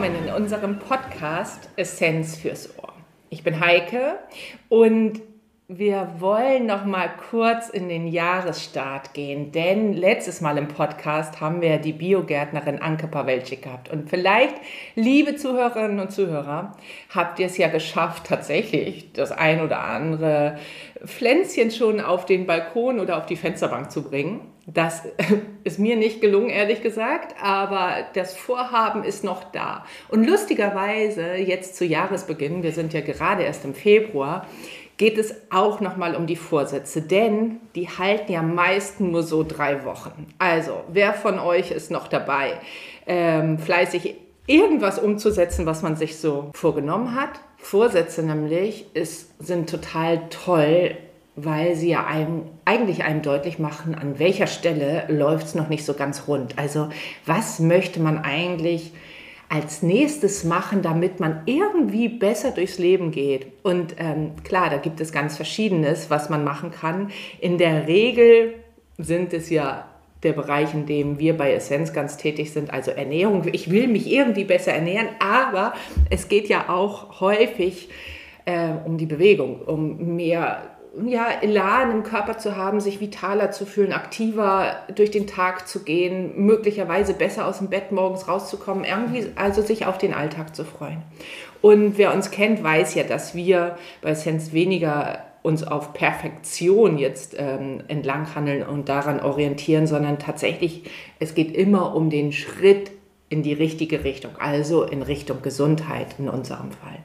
willkommen in unserem Podcast Essenz fürs Ohr. Ich bin Heike und wir wollen noch mal kurz in den Jahresstart gehen, denn letztes Mal im Podcast haben wir die Biogärtnerin Anke Pawelczyk gehabt. Und vielleicht, liebe Zuhörerinnen und Zuhörer, habt ihr es ja geschafft, tatsächlich das ein oder andere Pflänzchen schon auf den Balkon oder auf die Fensterbank zu bringen. Das ist mir nicht gelungen, ehrlich gesagt, aber das Vorhaben ist noch da. Und lustigerweise, jetzt zu Jahresbeginn, wir sind ja gerade erst im Februar, geht es auch nochmal um die Vorsätze, denn die halten ja meist nur so drei Wochen. Also, wer von euch ist noch dabei, ähm, fleißig irgendwas umzusetzen, was man sich so vorgenommen hat? Vorsätze nämlich ist, sind total toll, weil sie ja einem, eigentlich einem deutlich machen, an welcher Stelle läuft es noch nicht so ganz rund. Also was möchte man eigentlich als nächstes machen, damit man irgendwie besser durchs Leben geht. Und ähm, klar, da gibt es ganz Verschiedenes, was man machen kann. In der Regel sind es ja der Bereich, in dem wir bei Essenz ganz tätig sind, also Ernährung. Ich will mich irgendwie besser ernähren, aber es geht ja auch häufig äh, um die Bewegung, um mehr ja, Elan im Körper zu haben, sich vitaler zu fühlen, aktiver durch den Tag zu gehen, möglicherweise besser aus dem Bett morgens rauszukommen, irgendwie also sich auf den Alltag zu freuen. Und wer uns kennt, weiß ja, dass wir bei Sense weniger uns auf Perfektion jetzt ähm, entlanghandeln und daran orientieren, sondern tatsächlich, es geht immer um den Schritt in die richtige Richtung, also in Richtung Gesundheit in unserem Fall.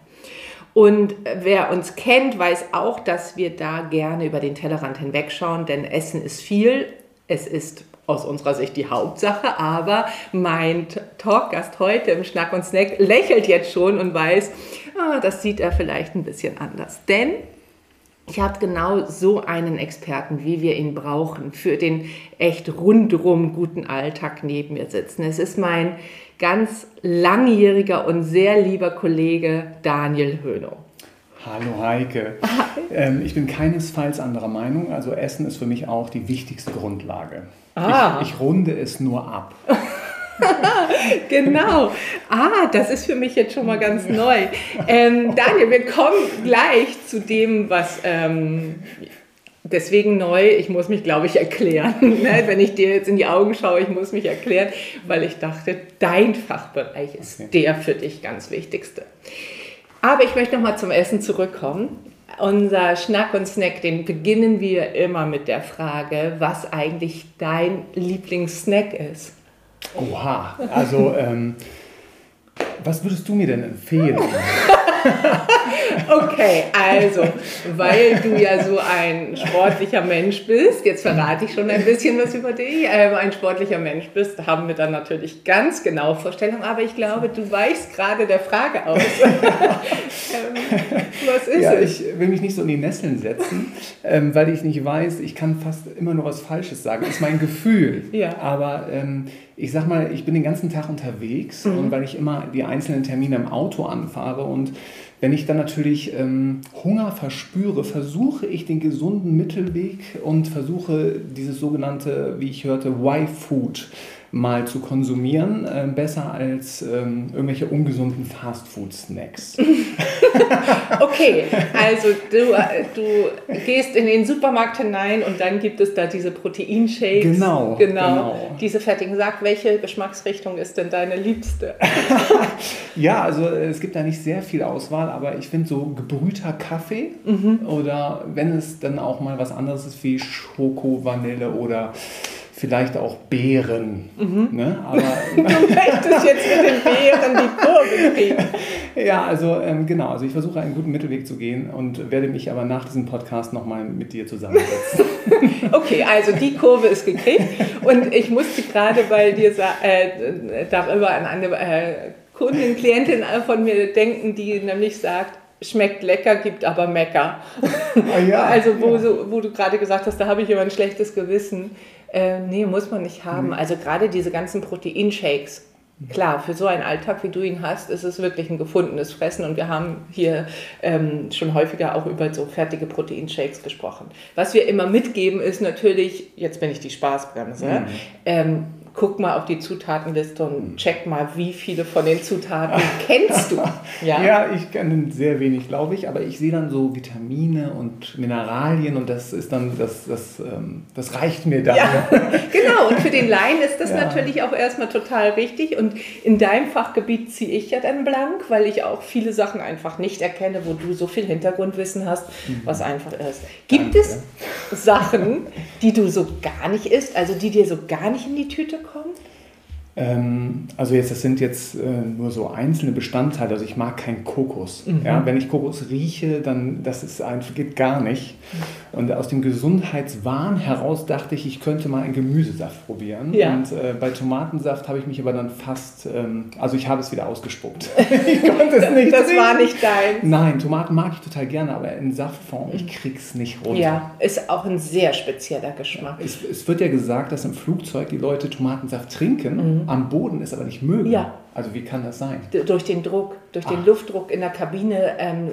Und wer uns kennt, weiß auch, dass wir da gerne über den Tellerrand hinwegschauen, denn Essen ist viel. Es ist aus unserer Sicht die Hauptsache, aber mein Talkgast heute im Schnack und Snack lächelt jetzt schon und weiß, ah, das sieht er vielleicht ein bisschen anders. Denn ich habe genau so einen Experten, wie wir ihn brauchen, für den echt rundrum guten Alltag neben mir sitzen. Es ist mein ganz langjähriger und sehr lieber Kollege Daniel Höhnow. Hallo Heike. Ähm, ich bin keinesfalls anderer Meinung. Also Essen ist für mich auch die wichtigste Grundlage. Ah. Ich, ich runde es nur ab. genau. Ah, das ist für mich jetzt schon mal ganz neu. Ähm, Daniel, wir kommen gleich zu dem, was ähm, deswegen neu, ich muss mich, glaube ich, erklären. Ne? Wenn ich dir jetzt in die Augen schaue, ich muss mich erklären, weil ich dachte, dein Fachbereich ist okay. der für dich ganz wichtigste. Aber ich möchte nochmal zum Essen zurückkommen. Unser Schnack und Snack, den beginnen wir immer mit der Frage, was eigentlich dein Lieblingssnack ist. Oha, also ähm, was würdest du mir denn empfehlen? okay, also, weil du ja so ein sportlicher Mensch bist, jetzt verrate ich schon ein bisschen was über dich, äh, ein sportlicher Mensch bist, haben wir dann natürlich ganz genau Vorstellungen, aber ich glaube, du weichst gerade der Frage aus. ähm, was ist ja, es? Ich will mich nicht so in die Nesseln setzen, ähm, weil ich nicht weiß, ich kann fast immer nur was Falsches sagen. Das ist mein Gefühl. Ja. Aber ähm, ich sag mal, ich bin den ganzen Tag unterwegs mhm. und weil ich immer die einzelnen Termine im Auto anfahre und wenn ich dann natürlich ähm, Hunger verspüre, versuche ich den gesunden Mittelweg und versuche dieses sogenannte, wie ich hörte, Y-Food mal zu konsumieren, äh, besser als ähm, irgendwelche ungesunden Fastfood-Snacks. okay, also du, äh, du gehst in den Supermarkt hinein und dann gibt es da diese Proteinshakes. Genau, genau. genau. Diese fertigen. Sag, welche Geschmacksrichtung ist denn deine liebste? ja, also es gibt da nicht sehr viel Auswahl, aber ich finde so gebrühter Kaffee mhm. oder wenn es dann auch mal was anderes ist wie Schoko, Vanille oder vielleicht auch Beeren. Mhm. Ne? Aber du möchtest jetzt mit den Beeren die Kurve kriegen. Ja, also ähm, genau. Also ich versuche einen guten Mittelweg zu gehen und werde mich aber nach diesem Podcast nochmal mit dir zusammensetzen. okay, also die Kurve ist gekriegt und ich musste gerade bei dir äh, darüber an eine äh, Kundin, Klientin von mir denken, die nämlich sagt, schmeckt lecker, gibt aber Mecker. Ah, ja, also wo, ja. so, wo du gerade gesagt hast, da habe ich immer ein schlechtes Gewissen. Äh, nee, muss man nicht haben. Mhm. Also gerade diese ganzen Proteinshakes. Klar, für so einen Alltag, wie du ihn hast, ist es wirklich ein gefundenes Fressen und wir haben hier ähm, schon häufiger auch über so fertige Proteinshakes gesprochen. Was wir immer mitgeben, ist natürlich, jetzt bin ich die Spaßbremse, mhm. ähm, guck mal auf die Zutatenliste und check mal, wie viele von den Zutaten kennst du. Ja, ja ich kenne sehr wenig, glaube ich, aber ich sehe dann so Vitamine und Mineralien und das ist dann, das, das, ähm, das reicht mir dann. Ja, genau, und für den Laien ist das ja. natürlich auch erstmal total wichtig und in deinem Fachgebiet ziehe ich ja dann blank, weil ich auch viele Sachen einfach nicht erkenne, wo du so viel Hintergrundwissen hast, mhm. was einfach ist. Gibt Danke. es Sachen, die du so gar nicht isst, also die dir so gar nicht in die Tüte kommen? Ähm, also jetzt, das sind jetzt äh, nur so einzelne Bestandteile. Also ich mag keinen Kokos. Mhm. Ja, wenn ich Kokos rieche, dann das ist einfach geht gar nicht. Und aus dem Gesundheitswahn heraus dachte ich, ich könnte mal einen Gemüsesaft probieren. Ja. Und äh, bei Tomatensaft habe ich mich aber dann fast, ähm, also ich habe es wieder ausgespuckt. ich konnte es nicht. das war nicht dein. Nein, Tomaten mag ich total gerne, aber in Saftform, ich krieg's nicht runter. Ja, ist auch ein sehr spezieller Geschmack. Es, es wird ja gesagt, dass im Flugzeug die Leute Tomatensaft trinken. Mhm am Boden es aber nicht mögen. Ja. Also wie kann das sein? Durch den Druck, durch den Ach. Luftdruck in der Kabine ähm,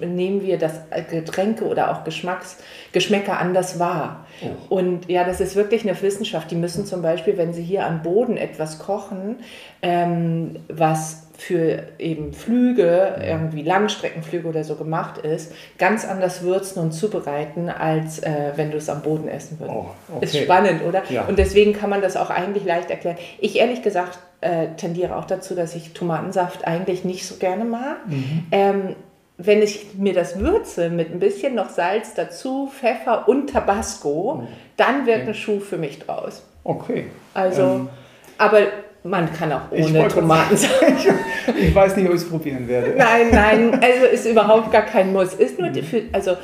nehmen wir das Getränke oder auch Geschmacks, Geschmäcker anders wahr. Oh. Und ja, das ist wirklich eine Wissenschaft. Die müssen zum Beispiel, wenn sie hier am Boden etwas kochen, ähm, was für eben Flüge, irgendwie Langstreckenflüge oder so gemacht ist, ganz anders würzen und zubereiten, als äh, wenn du es am Boden essen würdest. Oh, okay. Ist spannend, oder? Ja. Und deswegen kann man das auch eigentlich leicht erklären. Ich ehrlich gesagt äh, tendiere auch dazu, dass ich Tomatensaft eigentlich nicht so gerne mag. Mhm. Ähm, wenn ich mir das würze mit ein bisschen noch Salz dazu, Pfeffer und Tabasco, oh. dann wird okay. ein Schuh für mich draus. Okay. Also, ähm. aber man kann auch ohne Tomaten sagen. ich weiß nicht, ob ich es probieren werde. Nein, nein, also ist überhaupt gar kein Muss. Ist nur mhm. für, also,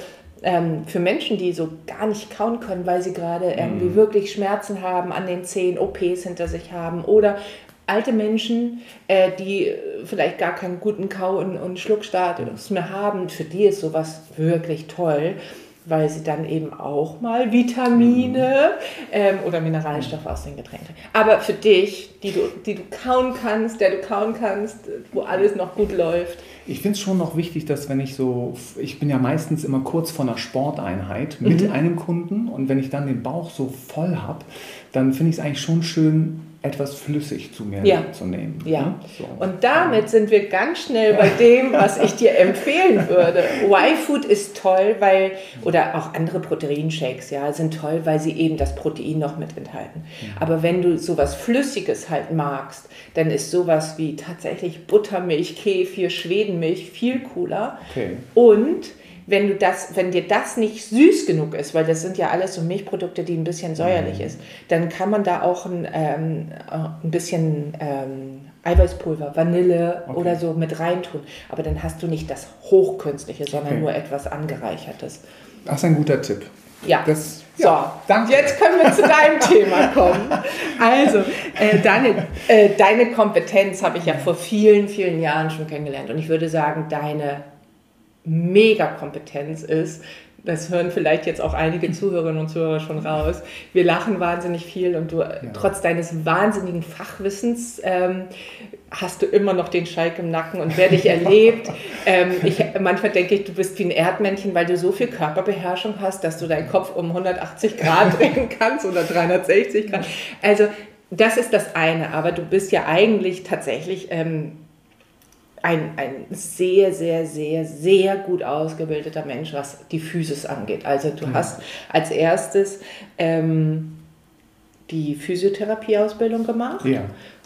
ähm, für Menschen, die so gar nicht kauen können, weil sie gerade irgendwie mhm. wirklich Schmerzen haben an den Zehen, OPs hinter sich haben oder alte Menschen, äh, die vielleicht gar keinen guten Kau- und, und Schluckstatus mehr haben, für die ist sowas wirklich toll weil sie dann eben auch mal Vitamine mhm. ähm, oder Mineralstoffe aus den Getränken. Aber für dich, die du, die du kauen kannst, der du kauen kannst, wo alles noch gut läuft. Ich finde es schon noch wichtig, dass wenn ich so, ich bin ja meistens immer kurz vor einer Sporteinheit mit mhm. einem Kunden und wenn ich dann den Bauch so voll habe, dann finde ich es eigentlich schon schön, etwas flüssig zu mir ja. zu nehmen. Ja. Ne? So. Und damit sind wir ganz schnell bei dem, was ich dir empfehlen würde. Y-Food ist toll, weil, oder auch andere Proteinshakes, ja, sind toll, weil sie eben das Protein noch mit enthalten. Ja. Aber wenn du sowas Flüssiges halt magst, dann ist sowas wie tatsächlich Buttermilch, Kefir, Schwedenmilch viel cooler. Okay. Und wenn, du das, wenn dir das nicht süß genug ist, weil das sind ja alles so Milchprodukte, die ein bisschen säuerlich mhm. ist, dann kann man da auch ein, ähm, ein bisschen ähm, Eiweißpulver, Vanille okay. oder so mit reintun. Aber dann hast du nicht das Hochkünstliche, sondern okay. nur etwas Angereichertes. Das ist ein guter Tipp. Ja. Das, so, danke. jetzt können wir zu deinem Thema kommen. Also, äh, deine, äh, deine Kompetenz habe ich ja vor vielen, vielen Jahren schon kennengelernt. Und ich würde sagen, deine Mega-Kompetenz ist. Das hören vielleicht jetzt auch einige Zuhörerinnen und Zuhörer schon raus. Wir lachen wahnsinnig viel und du, ja. trotz deines wahnsinnigen Fachwissens, ähm, hast du immer noch den Schalk im Nacken und wer dich erlebt. ähm, ich, manchmal denke ich, du bist wie ein Erdmännchen, weil du so viel Körperbeherrschung hast, dass du deinen Kopf um 180 Grad drehen kannst oder 360 Grad. Also, das ist das eine, aber du bist ja eigentlich tatsächlich. Ähm, ein, ein sehr, sehr, sehr, sehr gut ausgebildeter Mensch, was die Physis angeht. Also du ja. hast als erstes ähm, die Physiotherapieausbildung gemacht. Ja.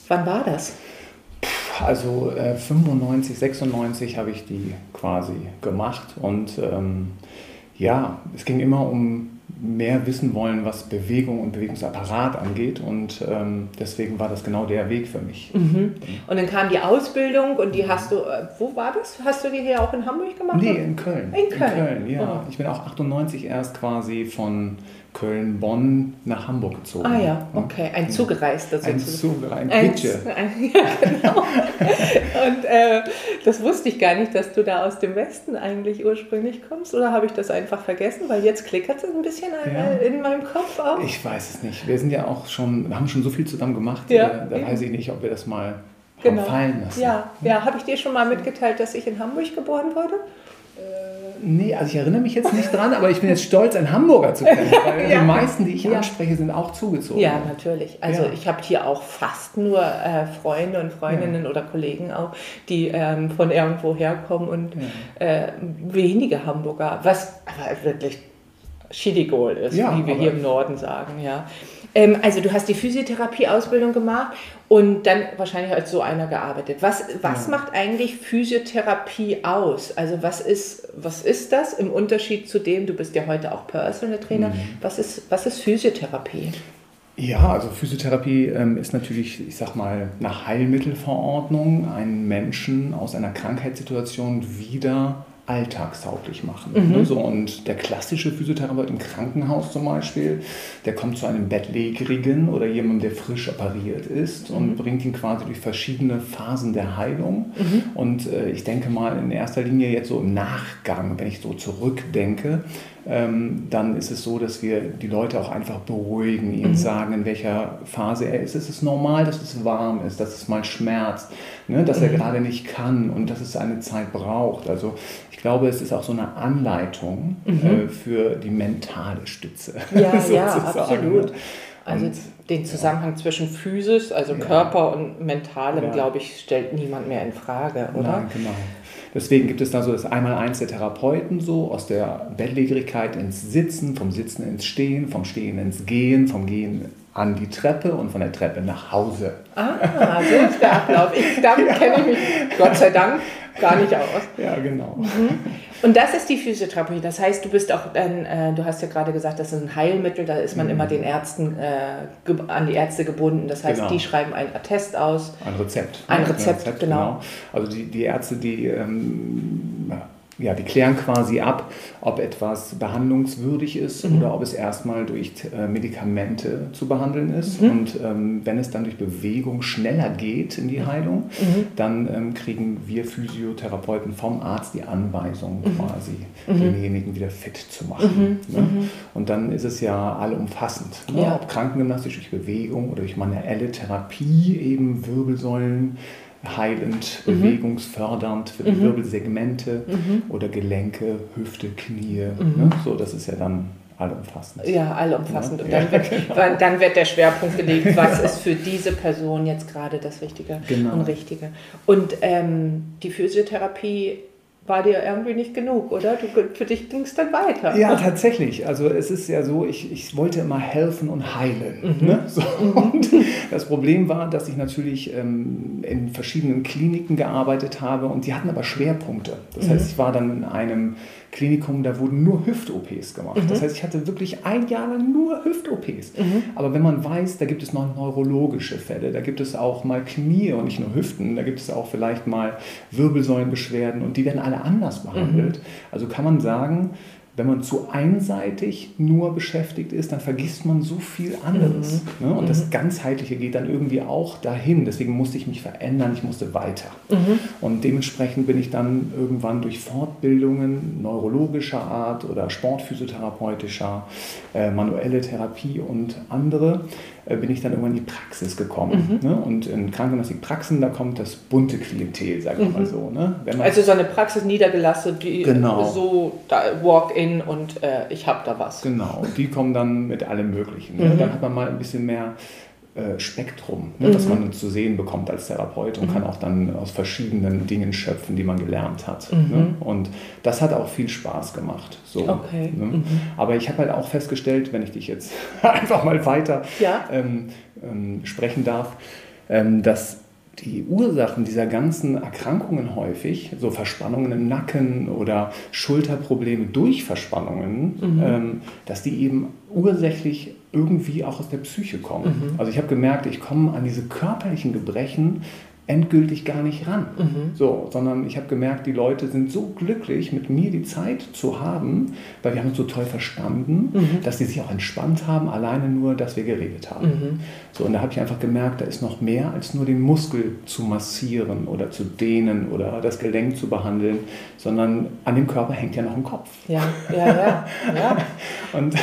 Wann war das? Also äh, 95, 96 habe ich die quasi gemacht und ähm, ja, es ging immer um mehr wissen wollen, was Bewegung und Bewegungsapparat angeht. Und ähm, deswegen war das genau der Weg für mich. Mhm. Und dann kam die Ausbildung und die hast du, äh, wo war das? Hast du die hier auch in Hamburg gemacht? Nee, in Köln. In Köln, in Köln ja. Oh. Ich bin auch 98 erst quasi von Köln-Bonn nach Hamburg gezogen. Ah ja, okay. Ein Zugereister sozusagen. Ein Zugereister, ein Pitsche. Ja, genau. Und äh, das wusste ich gar nicht, dass du da aus dem Westen eigentlich ursprünglich kommst. Oder habe ich das einfach vergessen? Weil jetzt klickert es ein bisschen ja. in meinem Kopf auch. Ich weiß es nicht. Wir sind ja auch schon, wir haben schon so viel zusammen gemacht. Ja, da weiß ich nicht, ob wir das mal genau. fallen lassen. Ja, ja. habe ich dir schon mal mitgeteilt, dass ich in Hamburg geboren wurde? Nee, also ich erinnere mich jetzt nicht dran, aber ich bin jetzt stolz, ein Hamburger zu kennen, weil ja. die meisten, die ich ja. anspreche, sind auch zugezogen. Ja, natürlich. Also ja. ich habe hier auch fast nur äh, Freunde und Freundinnen oder Kollegen auch, die ähm, von irgendwo herkommen und äh, wenige Hamburger, was aber wirklich Schidigol ist, wie wir hier im Norden sagen, ja. Ähm, also du hast die Physiotherapie-Ausbildung gemacht und dann wahrscheinlich als so einer gearbeitet. Was, was ja. macht eigentlich Physiotherapie aus? Also was ist, was ist das im Unterschied zu dem, du bist ja heute auch Personal Trainer, mhm. was, ist, was ist Physiotherapie? Ja, also Physiotherapie ähm, ist natürlich, ich sag mal, nach Heilmittelverordnung einen Menschen aus einer Krankheitssituation wieder alltagstauglich machen. Mhm. Ne, so, und der klassische Physiotherapeut im Krankenhaus zum Beispiel, der kommt zu einem Bettlägerigen oder jemandem, der frisch operiert ist mhm. und bringt ihn quasi durch verschiedene Phasen der Heilung. Mhm. Und äh, ich denke mal in erster Linie jetzt so im Nachgang, wenn ich so zurückdenke, dann ist es so, dass wir die Leute auch einfach beruhigen, ihnen mhm. sagen, in welcher Phase er ist. Es ist normal, dass es warm ist, dass es mal schmerzt, ne, dass mhm. er gerade nicht kann und dass es eine Zeit braucht. Also ich glaube, es ist auch so eine Anleitung mhm. äh, für die mentale Stütze. Ja, ja, absolut. Also und, den Zusammenhang ja. zwischen Physis, also ja. Körper und Mentalem, ja. glaube ich, stellt niemand mehr in Frage, oder? Nein, genau. Deswegen gibt es da so das Einmaleins der Therapeuten so, aus der Bettlägerigkeit ins Sitzen, vom Sitzen ins Stehen, vom Stehen ins Gehen, vom Gehen an die Treppe und von der Treppe nach Hause. Ah, so ist der Ablauf. Ich, damit ja. kenne ich mich Gott sei Dank gar nicht aus. Ja, genau. Mhm. Und das ist die Physiotherapie. Das heißt, du bist auch, dann, äh, du hast ja gerade gesagt, das ist ein Heilmittel, da ist man mhm. immer den Ärzten, äh, an die Ärzte gebunden. Das heißt, genau. die schreiben ein Attest aus. Ein Rezept. Ein Rezept, ein Rezept genau. genau. Also die, die Ärzte, die ähm, ja, die klären quasi ab, ob etwas behandlungswürdig ist mhm. oder ob es erstmal durch äh, Medikamente zu behandeln ist. Mhm. Und ähm, wenn es dann durch Bewegung schneller geht in die Heilung, mhm. dann ähm, kriegen wir Physiotherapeuten vom Arzt die Anweisung mhm. quasi, mhm. denjenigen wieder fit zu machen. Mhm. Ne? Und dann ist es ja allumfassend. Ne? Ja. Ob krankengymnastisch durch Bewegung oder durch manuelle Therapie eben Wirbelsäulen heilend, mhm. bewegungsfördernd für die mhm. Wirbelsegmente mhm. oder Gelenke, Hüfte, Knie. Mhm. Ne? So, das ist ja dann allumfassend. Ja, allumfassend. Und dann, wird, genau. dann wird der Schwerpunkt gelegt, was ist für diese Person jetzt gerade das Richtige genau. und Richtige. Und ähm, die Physiotherapie war dir irgendwie nicht genug, oder? Du, für dich ging es dann weiter. Ja, tatsächlich. Also es ist ja so, ich, ich wollte immer helfen und heilen. Mhm. Ne? So. Mhm. Und das Problem war, dass ich natürlich ähm, in verschiedenen Kliniken gearbeitet habe und die hatten aber Schwerpunkte. Das mhm. heißt, ich war dann in einem Klinikum, da wurden nur Hüft-OPs gemacht. Mhm. Das heißt, ich hatte wirklich ein Jahr lang nur Hüft-OPs. Mhm. Aber wenn man weiß, da gibt es noch neurologische Fälle, da gibt es auch mal Knie und nicht nur Hüften, da gibt es auch vielleicht mal Wirbelsäulenbeschwerden und die werden alle anders behandelt. Mhm. Also kann man sagen, wenn man zu einseitig nur beschäftigt ist, dann vergisst man so viel anderes. Mhm. Ne? Und mhm. das Ganzheitliche geht dann irgendwie auch dahin. Deswegen musste ich mich verändern, ich musste weiter. Mhm. Und dementsprechend bin ich dann irgendwann durch Fortbildungen neurologischer Art oder sportphysiotherapeutischer, äh, manuelle Therapie und andere äh, bin ich dann irgendwann in die Praxis gekommen. Mhm. Ne? Und in Krankenhauspraxen, da kommt das bunte Klientel, sagen wir mhm. mal so. Ne? also so eine Praxis niedergelassen, die genau. so Walk-in und äh, ich habe da was. Genau, die kommen dann mit allem Möglichen. Ne? Mhm. Dann hat man mal ein bisschen mehr äh, Spektrum, ne, mhm. das man zu sehen bekommt als Therapeut und mhm. kann auch dann aus verschiedenen Dingen schöpfen, die man gelernt hat. Mhm. Ne? Und das hat auch viel Spaß gemacht. So, okay. Ne? Mhm. Aber ich habe halt auch festgestellt, wenn ich dich jetzt einfach mal weiter ja. ähm, ähm, sprechen darf, ähm, dass die Ursachen dieser ganzen Erkrankungen häufig, so Verspannungen im Nacken oder Schulterprobleme durch Verspannungen, mhm. ähm, dass die eben ursächlich irgendwie auch aus der Psyche kommen. Mhm. Also ich habe gemerkt, ich komme an diese körperlichen Gebrechen endgültig gar nicht ran. Mhm. So, sondern ich habe gemerkt, die Leute sind so glücklich, mit mir die Zeit zu haben, weil wir haben uns so toll verstanden, mhm. dass sie sich auch entspannt haben, alleine nur, dass wir geredet haben. Mhm. So, und da habe ich einfach gemerkt, da ist noch mehr als nur den Muskel zu massieren oder zu dehnen oder das Gelenk zu behandeln, sondern an dem Körper hängt ja noch ein Kopf. Ja, ja, ja. ja. und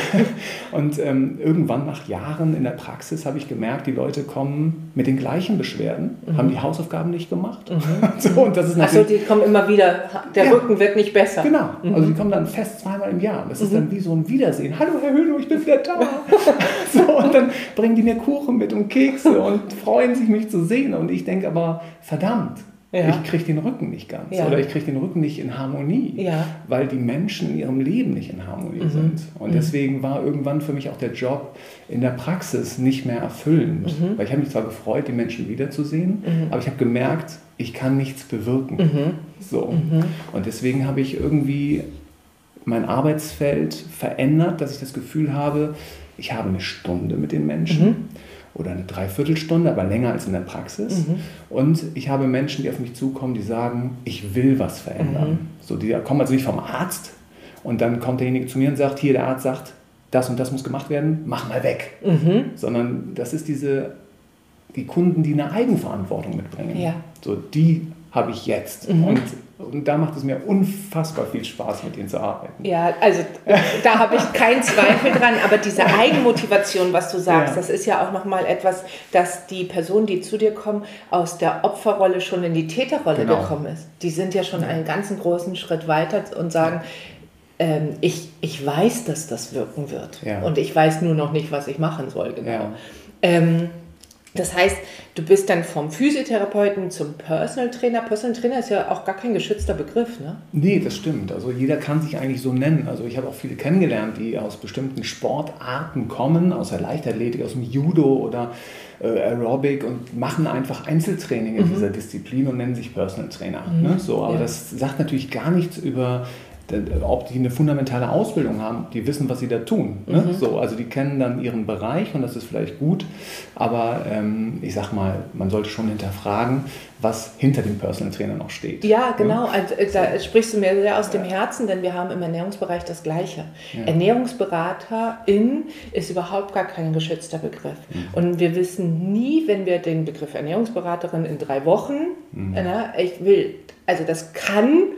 und ähm, irgendwann nach Jahren in der Praxis habe ich gemerkt, die Leute kommen mit den gleichen Beschwerden, haben die Haus Hausaufgaben nicht gemacht. Mhm. so, und das ist Achso, die kommen immer wieder, der ja, Rücken wird nicht besser. Genau, mhm. also die kommen dann fest zweimal im Jahr. Das ist mhm. dann wie so ein Wiedersehen. Hallo Herr Höhlo, ich bin wieder da. so, und dann bringen die mir Kuchen mit und Kekse und freuen sich, mich zu sehen. Und ich denke aber, verdammt, ja. Ich kriege den Rücken nicht ganz ja. oder ich kriege den Rücken nicht in Harmonie, ja. weil die Menschen in ihrem Leben nicht in Harmonie mhm. sind. Und mhm. deswegen war irgendwann für mich auch der Job in der Praxis nicht mehr erfüllend. Mhm. Weil ich habe mich zwar gefreut, die Menschen wiederzusehen, mhm. aber ich habe gemerkt, ich kann nichts bewirken. Mhm. So. Mhm. Und deswegen habe ich irgendwie mein Arbeitsfeld verändert, dass ich das Gefühl habe, ich habe eine Stunde mit den Menschen oder eine Dreiviertelstunde, aber länger als in der Praxis. Mhm. Und ich habe Menschen, die auf mich zukommen, die sagen, ich will was verändern. Mhm. So, die kommen also nicht vom Arzt und dann kommt derjenige zu mir und sagt, hier der Arzt sagt, das und das muss gemacht werden, mach mal weg. Mhm. Sondern das ist diese, die Kunden, die eine Eigenverantwortung mitbringen. Ja. So, die habe ich jetzt. Mhm. Und und da macht es mir unfassbar viel Spaß, mit ihnen zu arbeiten. Ja, also da habe ich keinen Zweifel dran, aber diese Eigenmotivation, was du sagst, ja. das ist ja auch nochmal etwas, dass die Personen, die zu dir kommen, aus der Opferrolle schon in die Täterrolle genau. gekommen ist. Die sind ja schon einen ganzen großen Schritt weiter und sagen, ähm, ich, ich weiß, dass das wirken wird. Ja. Und ich weiß nur noch nicht, was ich machen soll, genau. Ja. Ähm, das heißt, du bist dann vom Physiotherapeuten zum Personal Trainer. Personal Trainer ist ja auch gar kein geschützter Begriff, ne? Nee, das stimmt. Also jeder kann sich eigentlich so nennen. Also ich habe auch viele kennengelernt, die aus bestimmten Sportarten kommen, aus der Leichtathletik, aus dem Judo oder äh, Aerobic und machen einfach Einzeltraining in mhm. dieser Disziplin und nennen sich Personal Trainer. Mhm. Ne? So, aber ja. das sagt natürlich gar nichts über ob die eine fundamentale Ausbildung haben, die wissen, was sie da tun. Ne? Mhm. So, also die kennen dann ihren Bereich und das ist vielleicht gut, aber ähm, ich sag mal, man sollte schon hinterfragen, was hinter dem Personal Trainer noch steht. Ja, genau. Ne? Also, da sprichst du mir sehr aus dem Herzen, denn wir haben im Ernährungsbereich das Gleiche. Ja. Ernährungsberaterin ist überhaupt gar kein geschützter Begriff. Mhm. Und wir wissen nie, wenn wir den Begriff Ernährungsberaterin in drei Wochen, mhm. na, ich will, also das kann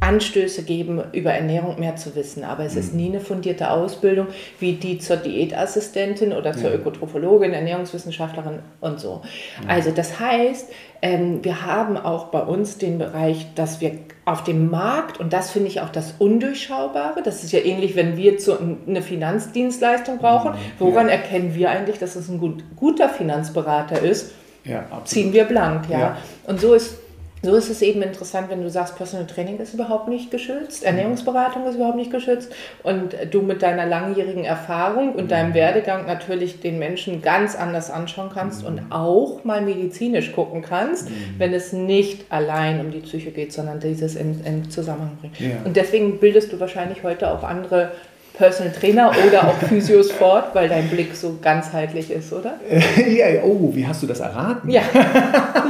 Anstöße geben, über Ernährung mehr zu wissen. Aber es mhm. ist nie eine fundierte Ausbildung wie die zur Diätassistentin oder zur ja. Ökotrophologin, Ernährungswissenschaftlerin und so. Mhm. Also das heißt, ähm, wir haben auch bei uns den Bereich, dass wir auf dem Markt, und das finde ich auch das Undurchschaubare, das ist ja ähnlich, wenn wir zu, eine Finanzdienstleistung brauchen, mhm. woran ja. erkennen wir eigentlich, dass es ein gut, guter Finanzberater ist? Ja, Ziehen wir blank, ja. ja. Und so ist so ist es eben interessant, wenn du sagst, Personal Training ist überhaupt nicht geschützt, Ernährungsberatung ist überhaupt nicht geschützt und du mit deiner langjährigen Erfahrung und deinem mhm. Werdegang natürlich den Menschen ganz anders anschauen kannst und mhm. auch mal medizinisch gucken kannst, mhm. wenn es nicht allein um die Psyche geht, sondern dieses in, in Zusammenhang bringt. Ja. Und deswegen bildest du wahrscheinlich heute auch andere Personal Trainer oder auch Physios fort, weil dein Blick so ganzheitlich ist, oder? ja, oh, wie hast du das erraten? Ja,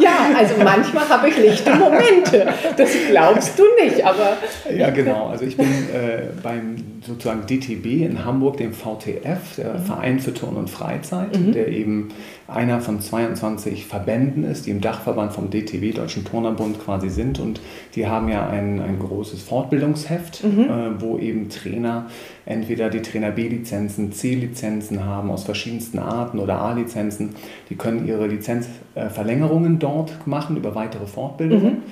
ja also manchmal habe ich lichte Momente. Das glaubst du nicht, aber. Ja, genau. Also ich bin äh, beim sozusagen DTB in Hamburg, dem VTF, der mhm. Verein für Turn und Freizeit, mhm. der eben einer von 22 Verbänden ist, die im Dachverband vom DTB, Deutschen Turnerbund, quasi sind. Und die haben ja ein, ein großes Fortbildungsheft, mhm. äh, wo eben Trainer entweder die Trainer B-Lizenzen, C-Lizenzen haben aus verschiedensten Arten oder A-Lizenzen. Die können ihre Lizenzverlängerungen dort machen über weitere Fortbildungen.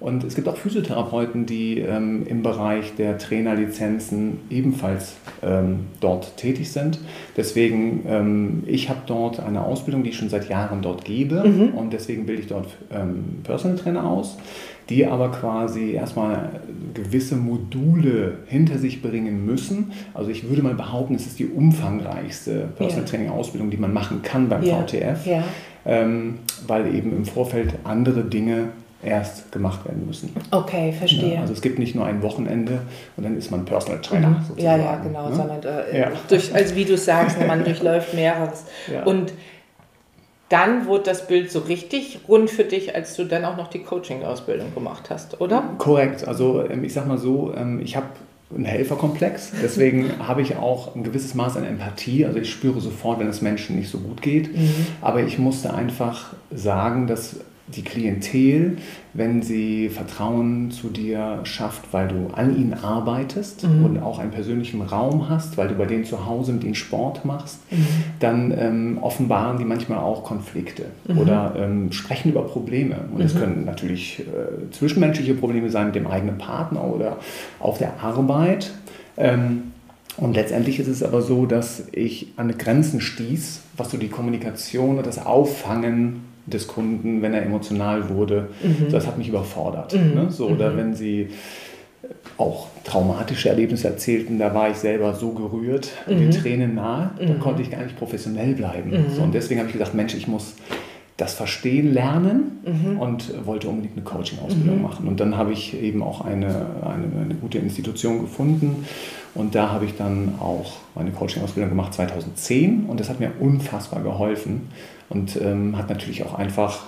Und es gibt auch Physiotherapeuten, die ähm, im Bereich der Trainerlizenzen ebenfalls ähm, dort tätig sind. Deswegen, ähm, ich habe dort eine Ausbildung, die ich schon seit Jahren dort gebe mhm. und deswegen bilde ich dort ähm, Personal Trainer aus, die aber quasi erstmal gewisse Module hinter sich bringen müssen. Also ich würde mal behaupten, es ist die umfangreichste Personal Training Ausbildung, die man machen kann beim ja. VTF, ja. Ähm, weil eben im Vorfeld andere Dinge erst gemacht werden müssen. Okay, verstehe. Ja, also es gibt nicht nur ein Wochenende und dann ist man Personal Trainer. Mhm. Ja, ja, genau, ne? sondern äh, ja. Durch, also wie du sagst, man durchläuft mehreres. Ja. Und dann wurde das Bild so richtig rund für dich, als du dann auch noch die Coaching-Ausbildung gemacht hast, oder? Korrekt. Also ähm, ich sag mal so, ähm, ich habe einen Helferkomplex. Deswegen habe ich auch ein gewisses Maß an Empathie. Also ich spüre sofort, wenn es Menschen nicht so gut geht. Mhm. Aber ich musste einfach sagen, dass die Klientel, wenn sie Vertrauen zu dir schafft, weil du an ihnen arbeitest mhm. und auch einen persönlichen Raum hast, weil du bei denen zu Hause mit ihnen Sport machst, mhm. dann ähm, offenbaren die manchmal auch Konflikte mhm. oder ähm, sprechen über Probleme. Und es mhm. können natürlich äh, zwischenmenschliche Probleme sein mit dem eigenen Partner oder auf der Arbeit. Ähm, und letztendlich ist es aber so, dass ich an Grenzen stieß, was so die Kommunikation und das Auffangen des Kunden, wenn er emotional wurde, mhm. das hat mich überfordert. Mhm. Ne? So, oder mhm. wenn sie auch traumatische Erlebnisse erzählten, da war ich selber so gerührt, mhm. den Tränen nahe, da mhm. konnte ich gar nicht professionell bleiben. Mhm. So, und deswegen habe ich gesagt, Mensch, ich muss das Verstehen lernen mhm. und wollte unbedingt eine Coaching-Ausbildung mhm. machen. Und dann habe ich eben auch eine, eine, eine, gute Institution gefunden und da habe ich dann auch meine Coaching-Ausbildung gemacht 2010 und das hat mir unfassbar geholfen und ähm, hat natürlich auch einfach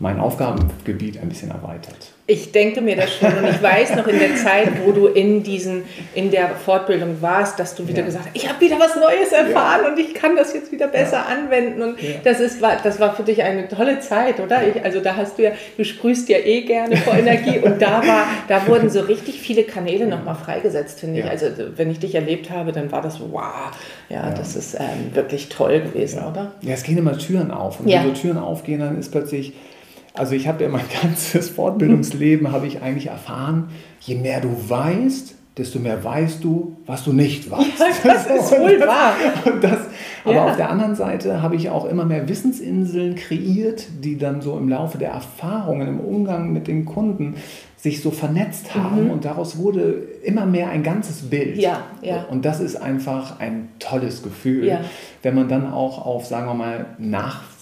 mein Aufgabengebiet ein bisschen erweitert. Ich denke mir das schon und ich weiß noch in der Zeit, wo du in, diesen, in der Fortbildung warst, dass du wieder ja. gesagt hast, ich habe wieder was Neues erfahren ja. und ich kann das jetzt wieder besser ja. anwenden und das, ist, war, das war für dich eine tolle Zeit, oder? Ich, also da hast du ja, du sprühst ja eh gerne vor Energie und da, war, da wurden so richtig viele Kanäle nochmal freigesetzt, finde ich. Also wenn ich dich erlebt habe, dann war das wow, ja, das ist ähm, wirklich toll gewesen, oder? Ja, es gehen immer Türen auf und wenn so Türen aufgehen, dann ist plötzlich also ich habe ja mein ganzes Fortbildungsleben habe ich eigentlich erfahren, je mehr du weißt, desto mehr weißt du, was du nicht weißt. Ja, das ist wohl wahr. Das, aber ja. auf der anderen Seite habe ich auch immer mehr Wissensinseln kreiert, die dann so im Laufe der Erfahrungen im Umgang mit den Kunden sich so vernetzt haben mhm. und daraus wurde immer mehr ein ganzes Bild. Ja, ja. Und das ist einfach ein tolles Gefühl, ja. wenn man dann auch auf, sagen wir mal,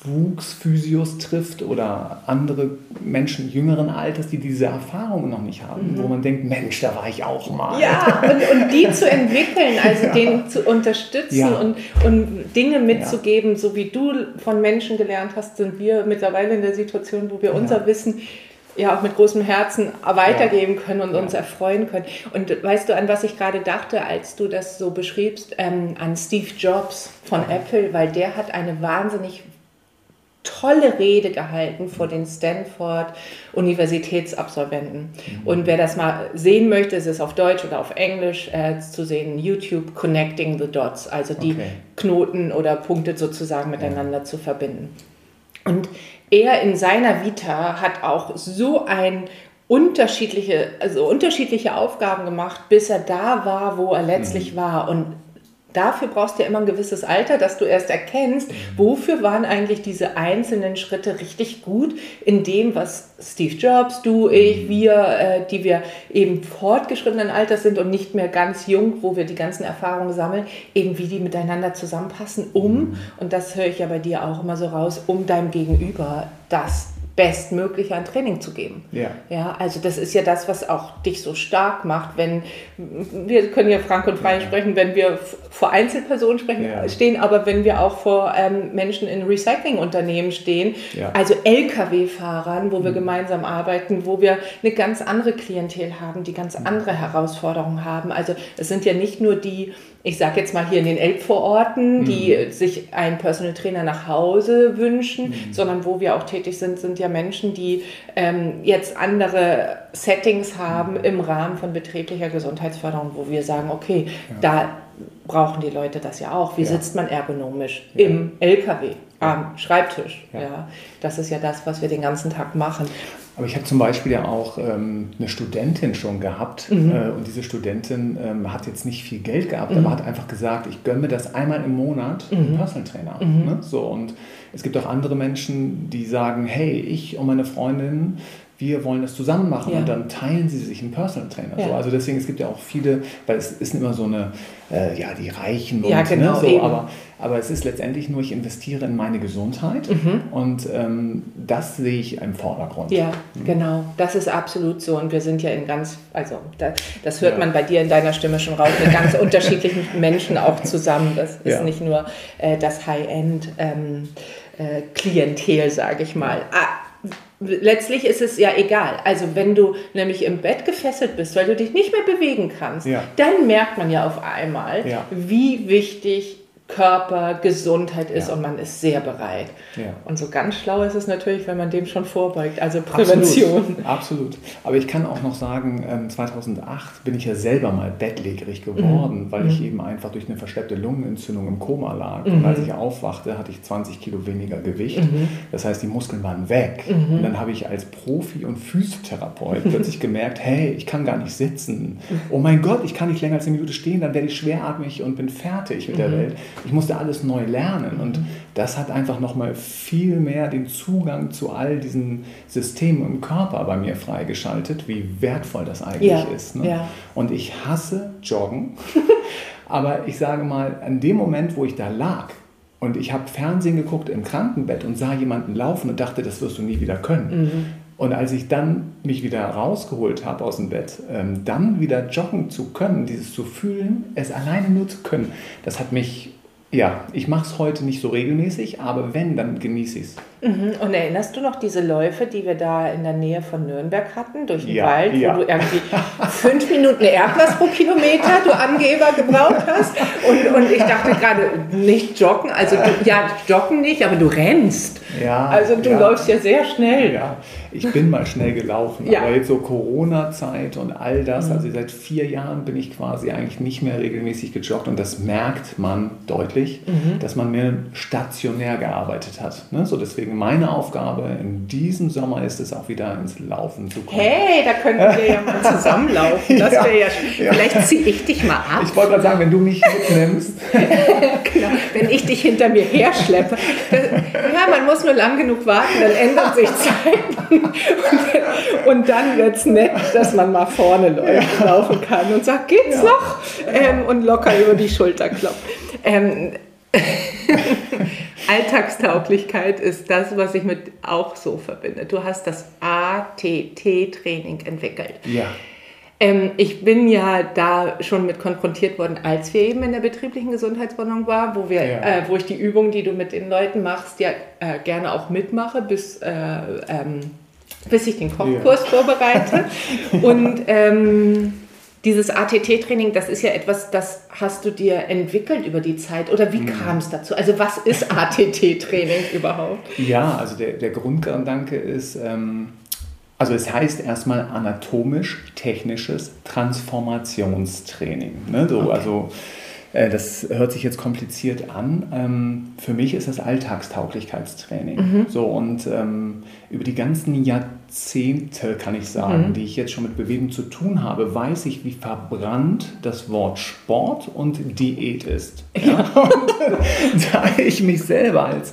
Nachwuchsphysios trifft oder andere Menschen jüngeren Alters, die diese Erfahrungen noch nicht haben, mhm. wo man denkt, Mensch, da war ich auch mal. Ja, und, und die zu entwickeln, also ja. denen zu unterstützen ja. und, und Dinge mitzugeben, so wie du von Menschen gelernt hast, sind wir mittlerweile in der Situation, wo wir unser Wissen ja auch mit großem Herzen weitergeben können und ja. uns erfreuen können. Und weißt du, an was ich gerade dachte, als du das so beschriebst, ähm, an Steve Jobs von ja. Apple, weil der hat eine wahnsinnig tolle Rede gehalten vor den Stanford Universitätsabsolventen. Mhm. Und wer das mal sehen möchte, ist es auf Deutsch oder auf Englisch äh, zu sehen, YouTube Connecting the Dots, also die okay. Knoten oder Punkte sozusagen miteinander ja. zu verbinden. Und er in seiner Vita hat auch so ein unterschiedliche, also unterschiedliche Aufgaben gemacht, bis er da war, wo er letztlich mhm. war. Und dafür brauchst du ja immer ein gewisses Alter, dass du erst erkennst, mhm. wofür waren eigentlich diese einzelnen Schritte richtig gut in dem, was Steve Jobs, du, ich, mhm. wir, äh, die wir eben fortgeschrittenen Alters sind und nicht mehr ganz jung, wo wir die ganzen Erfahrungen sammeln, eben wie die miteinander zusammenpassen, um, mhm. und das höre ich ja bei dir auch immer so raus, um deinem Gegenüber das bestmöglich ein Training zu geben. Ja. ja. Also das ist ja das, was auch dich so stark macht, wenn wir können ja frank und frei ja. sprechen, wenn wir vor Einzelpersonen sprechen, ja. stehen, aber wenn wir auch vor ähm, Menschen in Recyclingunternehmen stehen, also Lkw-Fahrern, wo wir mhm. gemeinsam arbeiten, wo wir eine ganz andere Klientel haben, die ganz mhm. andere Herausforderungen haben. Also es sind ja nicht nur die ich sage jetzt mal hier in den Elbvororten, die mhm. sich einen Personal Trainer nach Hause wünschen, mhm. sondern wo wir auch tätig sind, sind ja Menschen, die ähm, jetzt andere Settings haben mhm. im Rahmen von betrieblicher Gesundheitsförderung, wo wir sagen, okay, ja. da brauchen die Leute das ja auch. Wie ja. sitzt man ergonomisch ja. im LKW, am Schreibtisch? Ja. das ist ja das, was wir den ganzen Tag machen. Aber ich habe zum Beispiel ja auch ähm, eine Studentin schon gehabt mhm. äh, und diese Studentin ähm, hat jetzt nicht viel Geld gehabt, mhm. aber hat einfach gesagt, ich gönne mir das einmal im Monat, mhm. einen Personal Trainer. Mhm. Ne? So, und es gibt auch andere Menschen, die sagen, hey, ich und meine Freundin, wir wollen das zusammen machen ja. und dann teilen sie sich einen Personal Trainer. Ja. So, also deswegen, es gibt ja auch viele, weil es ist immer so eine, äh, ja, die Reichen und ja, genau, ne, so, aber, aber es ist letztendlich nur, ich investiere in meine Gesundheit mhm. und ähm, das sehe ich im Vordergrund. Ja, mhm. genau, das ist absolut so und wir sind ja in ganz, also das, das hört man bei dir in deiner Stimme schon raus, mit ganz unterschiedlichen Menschen auch zusammen. Das ist nicht nur äh, das High-End. Ähm, äh, Klientel, sage ich mal. Ah, letztlich ist es ja egal. Also wenn du nämlich im Bett gefesselt bist, weil du dich nicht mehr bewegen kannst, ja. dann merkt man ja auf einmal, ja. wie wichtig Körper, Gesundheit ist ja. und man ist sehr bereit. Ja. Und so ganz schlau ist es natürlich, wenn man dem schon vorbeugt, also Prävention. Absolut, absolut. Aber ich kann auch noch sagen, 2008 ähm, bin ich ja selber mal bettlägerig geworden, mhm. weil ich mhm. eben einfach durch eine versteppte Lungenentzündung im Koma lag. Mhm. Und als ich aufwachte, hatte ich 20 Kilo weniger Gewicht. Mhm. Das heißt, die Muskeln waren weg. Mhm. Und dann habe ich als Profi und Physiotherapeut plötzlich gemerkt, hey, ich kann gar nicht sitzen. Oh mein Gott, ich kann nicht länger als eine Minute stehen, dann werde ich schweratmig und bin fertig mit der mhm. Welt. Ich musste alles neu lernen und das hat einfach nochmal viel mehr den Zugang zu all diesen Systemen im Körper bei mir freigeschaltet, wie wertvoll das eigentlich ja. ist. Ne? Ja. Und ich hasse Joggen, aber ich sage mal, an dem Moment, wo ich da lag, und ich habe Fernsehen geguckt im Krankenbett und sah jemanden laufen und dachte, das wirst du nie wieder können. Mhm. Und als ich dann mich wieder rausgeholt habe aus dem Bett, ähm, dann wieder joggen zu können, dieses zu fühlen, es alleine nur zu können, das hat mich ja, ich mache es heute nicht so regelmäßig, aber wenn, dann genieße ich es. Mhm. Und erinnerst du noch diese Läufe, die wir da in der Nähe von Nürnberg hatten, durch den ja, Wald, ja. wo du irgendwie fünf Minuten Erdgas pro Kilometer, du Angeber, gebraucht hast? Und, und ich dachte gerade, nicht joggen, also du, ja, joggen nicht, aber du rennst. Ja, also du ja. läufst ja sehr schnell. Ja, ich bin mal schnell gelaufen, aber jetzt so Corona-Zeit und all das, mhm. also seit vier Jahren bin ich quasi eigentlich nicht mehr regelmäßig gejoggt und das merkt man deutlich, mhm. dass man mehr stationär gearbeitet hat. Ne? So deswegen meine Aufgabe in diesem Sommer ist es auch wieder ins Laufen zu kommen. Hey, da könnten wir ja mal zusammenlaufen. Das wäre ja, vielleicht ziehe ich dich mal ab. Ich wollte gerade sagen, wenn du mich mitnimmst. genau, wenn ich dich hinter mir herschleppe. ja, man muss nur lang genug warten, dann ändern sich Zeiten. Und, dann wird es nett, dass man mal vorne läuft, ja. laufen kann und sagt, geht's ja. noch? Ähm, und locker über die Schulter klopft. Ähm, Alltagstauglichkeit ist das, was ich mit auch so verbinde. Du hast das ATT-Training entwickelt. Ja. Ähm, ich bin ja da schon mit konfrontiert worden, als wir eben in der betrieblichen Gesundheitswohnung waren, wo, wir, ja. äh, wo ich die Übungen, die du mit den Leuten machst, ja äh, gerne auch mitmache, bis, äh, ähm, bis ich den Kochkurs ja. vorbereite. Und ähm, dieses ATT-Training, das ist ja etwas, das hast du dir entwickelt über die Zeit oder wie mhm. kam es dazu? Also was ist ATT-Training überhaupt? Ja, also der, der Grundgedanke ist, ähm, also es heißt erstmal anatomisch-technisches Transformationstraining. Ne? So, okay. Also das hört sich jetzt kompliziert an. Ähm, für mich ist das Alltagstauglichkeitstraining. Mhm. So und ähm, über die ganzen Jahrzehnte kann ich sagen, mhm. die ich jetzt schon mit Bewegung zu tun habe, weiß ich, wie verbrannt das Wort Sport und Diät ist. Ja. Und da ich mich selber als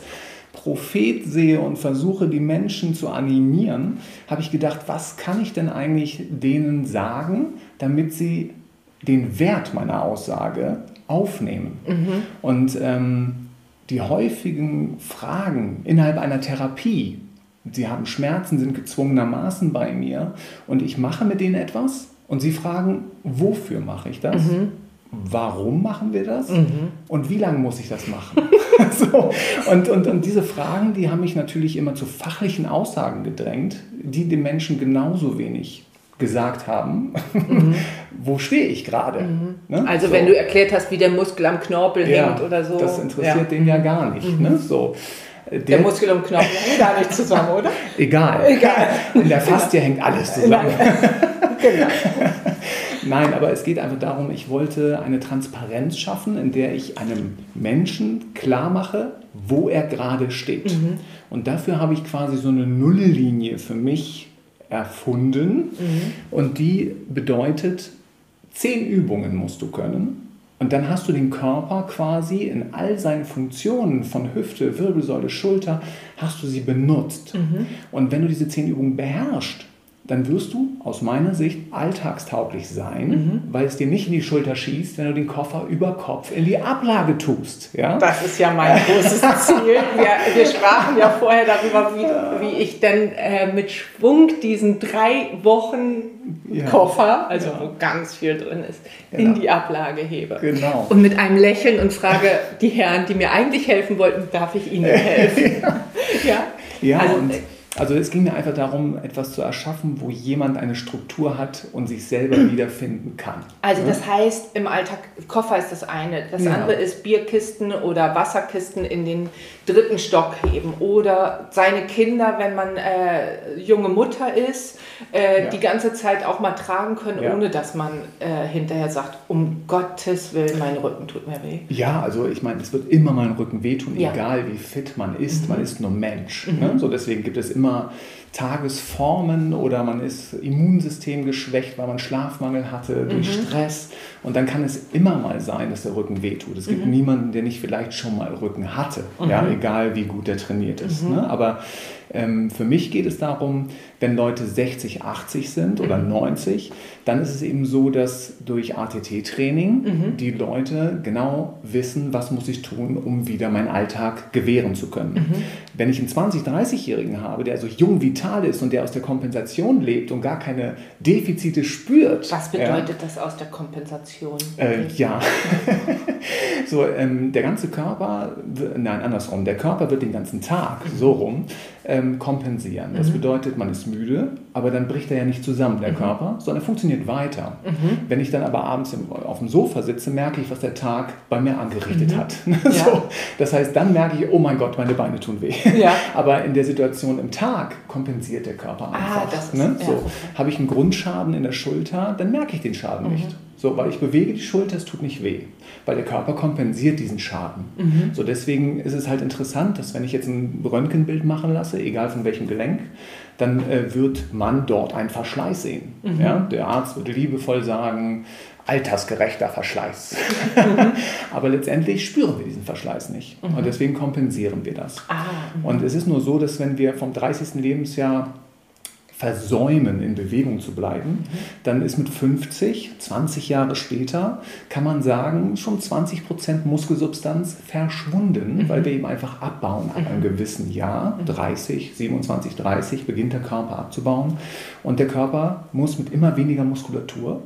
Prophet sehe und versuche, die Menschen zu animieren, habe ich gedacht, was kann ich denn eigentlich denen sagen, damit sie den Wert meiner Aussage aufnehmen. Mhm. Und ähm, die häufigen Fragen innerhalb einer Therapie, sie haben Schmerzen, sind gezwungenermaßen bei mir und ich mache mit denen etwas und sie fragen, wofür mache ich das? Mhm warum machen wir das mhm. und wie lange muss ich das machen? so. und, und, und diese Fragen, die haben mich natürlich immer zu fachlichen Aussagen gedrängt, die dem Menschen genauso wenig gesagt haben, mhm. wo stehe ich gerade. Mhm. Ne? Also so. wenn du erklärt hast, wie der Muskel am Knorpel ja, hängt oder so. Das interessiert ja. den ja gar nicht. Mhm. Ne? So. Der, der, Muskel und Knorpel hängen gar nicht zusammen, oder? Egal. Egal. In der Faszie hängt alles zusammen. genau. Nein, aber es geht einfach darum, ich wollte eine Transparenz schaffen, in der ich einem Menschen klar mache, wo er gerade steht. Mhm. Und dafür habe ich quasi so eine Nulllinie für mich erfunden. Mhm. Und die bedeutet, zehn Übungen musst du können. Und dann hast du den Körper quasi in all seinen Funktionen von Hüfte, Wirbelsäule, Schulter, hast du sie benutzt. Mhm. Und wenn du diese zehn Übungen beherrschst, dann wirst du aus meiner Sicht alltagstauglich sein, mhm. weil es dir nicht in die Schulter schießt, wenn du den Koffer über Kopf in die Ablage tust. Ja? Das ist ja mein großes Ziel. Wir, wir, sprachen ja vorher darüber, wie, wie ich denn äh, mit Schwung diesen drei Wochen ja. Koffer, also ja. wo ganz viel drin ist, in genau. die Ablage hebe. Genau. Und mit einem Lächeln und frage die Herren, die mir eigentlich helfen wollten, darf ich ihnen helfen? ja. ja, also, und Also es ging mir einfach darum, etwas zu erschaffen, wo jemand eine Struktur hat und sich selber wiederfinden kann. Also das heißt, im Alltag, Koffer ist das eine. Das ja. andere ist Bierkisten oder Wasserkisten in den dritten Stock heben. Oder seine Kinder, wenn man äh, junge Mutter ist, äh, ja. die ganze Zeit auch mal tragen können, ja. ohne dass man äh, hinterher sagt, um Gottes Willen, mein Rücken tut mir weh. Ja, also ich meine, es wird immer mein Rücken wehtun, egal wie fit man ist. Mhm. Man ist nur Mensch. Mhm. Ne? So deswegen gibt es immer Tagesformen oder man ist Immunsystem geschwächt, weil man Schlafmangel hatte durch mhm. Stress. Und dann kann es immer mal sein, dass der Rücken wehtut. Es gibt mhm. niemanden, der nicht vielleicht schon mal Rücken hatte, mhm. ja, egal wie gut der trainiert ist. Mhm. Ne? Aber für mich geht es darum, wenn Leute 60, 80 sind oder 90, mhm. dann ist es eben so, dass durch ATT-Training mhm. die Leute genau wissen, was muss ich tun, um wieder meinen Alltag gewähren zu können. Mhm. Wenn ich einen 20, 30-Jährigen habe, der so jung vital ist und der aus der Kompensation lebt und gar keine Defizite spürt. Was bedeutet ja, das aus der Kompensation? Äh, ja, so ähm, der ganze Körper, nein, andersrum, der Körper wird den ganzen Tag so rum ähm, kompensieren. Das mhm. bedeutet, man ist müde, aber dann bricht er ja nicht zusammen, der mhm. Körper, sondern funktioniert weiter. Mhm. Wenn ich dann aber abends im, auf dem Sofa sitze, merke ich, was der Tag bei mir angerichtet mhm. hat. Ja. so, das heißt, dann merke ich, oh mein Gott, meine Beine tun weh. Ja. aber in der Situation im Tag kompensiert der Körper ah, einfach. Ah, das ist, ne? so, ja. Habe ich einen Grundschaden in der Schulter, dann merke ich den Schaden mhm. nicht. So, weil ich bewege die Schulter, es tut nicht weh, weil der Körper kompensiert diesen Schaden. Mhm. So, deswegen ist es halt interessant, dass wenn ich jetzt ein Röntgenbild machen lasse, egal von welchem Gelenk, dann äh, wird man dort einen Verschleiß sehen. Mhm. Ja? Der Arzt wird liebevoll sagen, altersgerechter Verschleiß. Mhm. Aber letztendlich spüren wir diesen Verschleiß nicht. Mhm. Und deswegen kompensieren wir das. Ah, mhm. und es ist nur so, dass wenn wir vom 30. Lebensjahr versäumen, in Bewegung zu bleiben, dann ist mit 50, 20 Jahre später, kann man sagen, schon 20 Prozent Muskelsubstanz verschwunden, mhm. weil wir eben einfach abbauen. Ab einem mhm. gewissen Jahr, 30, 27, 30, beginnt der Körper abzubauen. Und der Körper muss mit immer weniger Muskulatur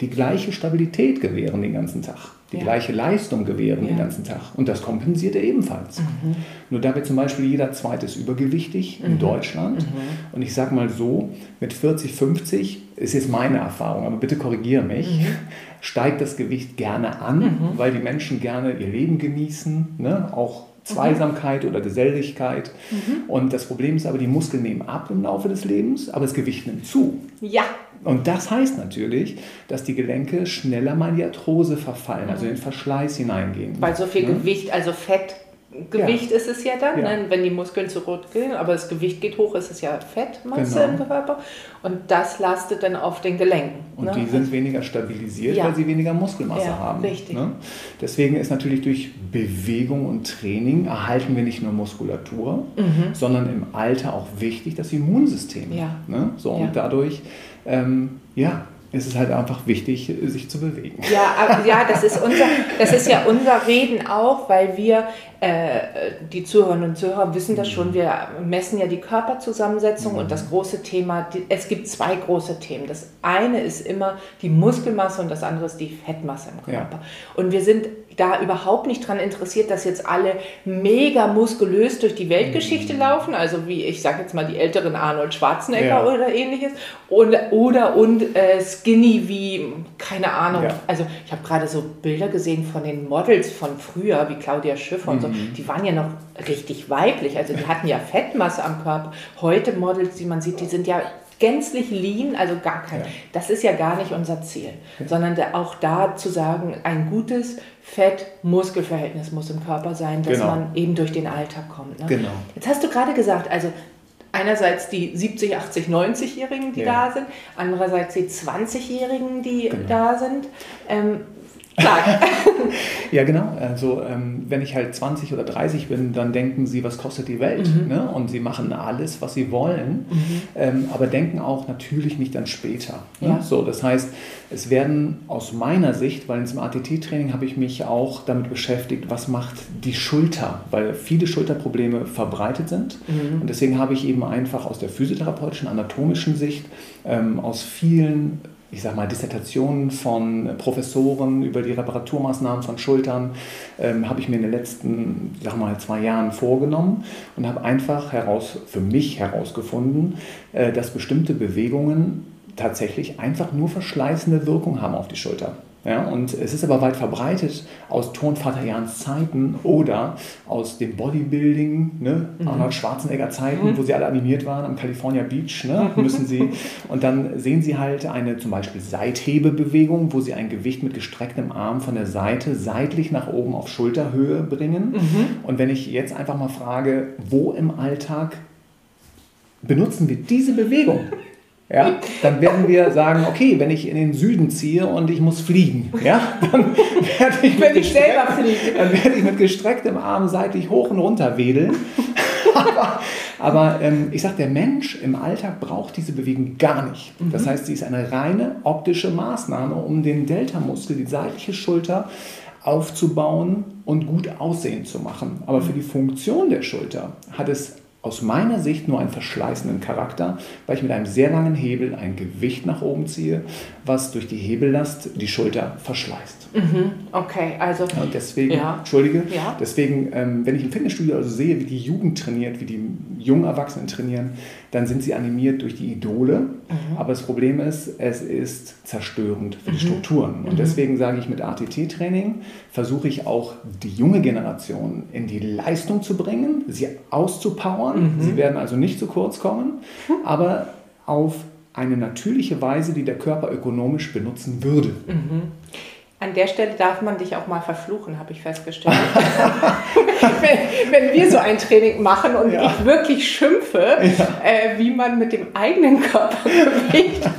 die gleiche Stabilität gewähren den ganzen Tag, die ja. gleiche Leistung gewähren ja. den ganzen Tag. Und das kompensiert er ebenfalls. Mhm. Nur da wird zum Beispiel jeder zweite ist übergewichtig mhm. in Deutschland. Mhm. Und ich sage mal so, mit 40, 50 ist jetzt meine Erfahrung, aber bitte korrigiere mich, mhm. steigt das Gewicht gerne an, mhm. weil die Menschen gerne ihr Leben genießen, ne? auch Zweisamkeit oder Geselligkeit. Mhm. Und das Problem ist aber, die Muskeln nehmen ab im Laufe des Lebens, aber das Gewicht nimmt zu. Ja. Und das heißt natürlich, dass die Gelenke schneller mal in die Arthrose verfallen, also in den Verschleiß hineingehen. Weil so viel ja. Gewicht, also Fett Gewicht ja. ist es ja dann, ja. Ne? wenn die Muskeln zurückgehen, aber das Gewicht geht hoch, ist es ja Fettmasse genau. im Körper und das lastet dann auf den Gelenken. Und ne? die sind weniger stabilisiert, ja. weil sie weniger Muskelmasse haben. Richtig. Ne? Deswegen ist natürlich durch Bewegung und Training erhalten wir nicht nur Muskulatur, mhm. sondern im Alter auch wichtig das Immunsystem. Ja. Ne? So, und dadurch, ähm, ja, ist es halt einfach wichtig, sich zu bewegen. Ja, ja das, ist unser, das ist ja unser Reden auch, weil wir, äh, die Zuhörerinnen und Zuhörer wissen das schon, wir messen ja die Körperzusammensetzung mhm. und das große Thema, die, es gibt zwei große Themen. Das eine ist immer die Muskelmasse und das andere ist die Fettmasse im Körper. Ja. Und wir sind da überhaupt nicht daran interessiert, dass jetzt alle mega muskulös durch die Weltgeschichte mhm. laufen, also wie ich sage jetzt mal die älteren Arnold Schwarzenegger ja. oder ähnliches, oder, oder und äh, skinny wie, keine Ahnung, ja. also ich habe gerade so Bilder gesehen von den Models von früher, wie Claudia Schiffer mhm. und so, mhm. die waren ja noch richtig weiblich, also die hatten ja Fettmasse am Körper. Heute Models, die man sieht, die sind ja gänzlich lean, also gar kein. Ja. Das ist ja gar nicht unser Ziel, sondern auch da zu sagen, ein gutes Fett-Muskelverhältnis muss im Körper sein, dass genau. man eben durch den Alltag kommt. Ne? Genau. Jetzt hast du gerade gesagt, also einerseits die 70, 80, 90-Jährigen, die ja. da sind, andererseits die 20-Jährigen, die genau. da sind. Ähm, ja, genau. Also ähm, wenn ich halt 20 oder 30 bin, dann denken sie, was kostet die Welt? Mhm. Ne? Und sie machen alles, was sie wollen, mhm. ähm, aber denken auch natürlich nicht dann später. Ne? Ja. So, das heißt, es werden aus meiner Sicht, weil ins ATT-Training habe ich mich auch damit beschäftigt, was macht die Schulter, weil viele Schulterprobleme verbreitet sind. Mhm. Und deswegen habe ich eben einfach aus der physiotherapeutischen, anatomischen Sicht ähm, aus vielen ich sag mal, Dissertationen von Professoren über die Reparaturmaßnahmen von Schultern ähm, habe ich mir in den letzten, sag mal, zwei Jahren vorgenommen und habe einfach heraus, für mich herausgefunden, äh, dass bestimmte Bewegungen tatsächlich einfach nur verschleißende Wirkung haben auf die Schulter. Ja, und es ist aber weit verbreitet aus Turnvater Jans Zeiten oder aus dem Bodybuilding, ne? Mhm. Arnold Schwarzenegger Zeiten, mhm. wo sie alle animiert waren am California Beach, ne? müssen sie. Und dann sehen sie halt eine zum Beispiel Seithhebebewegung, wo sie ein Gewicht mit gestrecktem Arm von der Seite seitlich nach oben auf Schulterhöhe bringen. Mhm. Und wenn ich jetzt einfach mal frage, wo im Alltag benutzen wir diese Bewegung? Ja, dann werden wir sagen, okay, wenn ich in den Süden ziehe und ich muss fliegen, ja, dann werde ich, wenn ich selber. Dann werde ich mit gestrecktem Arm seitlich hoch und runter wedeln. aber, aber ähm, ich sage, der Mensch im Alltag braucht diese Bewegung gar nicht. Das mhm. heißt, sie ist eine reine optische Maßnahme, um den Deltamuskel, die seitliche Schulter, aufzubauen und gut aussehen zu machen. Aber für die Funktion der Schulter hat es aus meiner Sicht nur einen verschleißenden Charakter, weil ich mit einem sehr langen Hebel ein Gewicht nach oben ziehe, was durch die Hebellast die Schulter verschleißt. Mhm, okay, also. Und deswegen, ja. Entschuldige, ja. deswegen, ähm, wenn ich im Fitnessstudio also sehe, wie die Jugend trainiert, wie die jungen Erwachsenen trainieren, dann sind sie animiert durch die Idole. Mhm. Aber das Problem ist, es ist zerstörend für die mhm. Strukturen. Und mhm. deswegen sage ich, mit ATT-Training versuche ich auch die junge Generation in die Leistung zu bringen, sie auszupowern. Mhm. Sie werden also nicht zu kurz kommen, aber auf eine natürliche Weise, die der Körper ökonomisch benutzen würde. Mhm. An der Stelle darf man dich auch mal verfluchen, habe ich festgestellt. wenn, wenn, wir so ein Training machen und ja. ich wirklich schimpfe, ja. äh, wie man mit dem eigenen Körpergewicht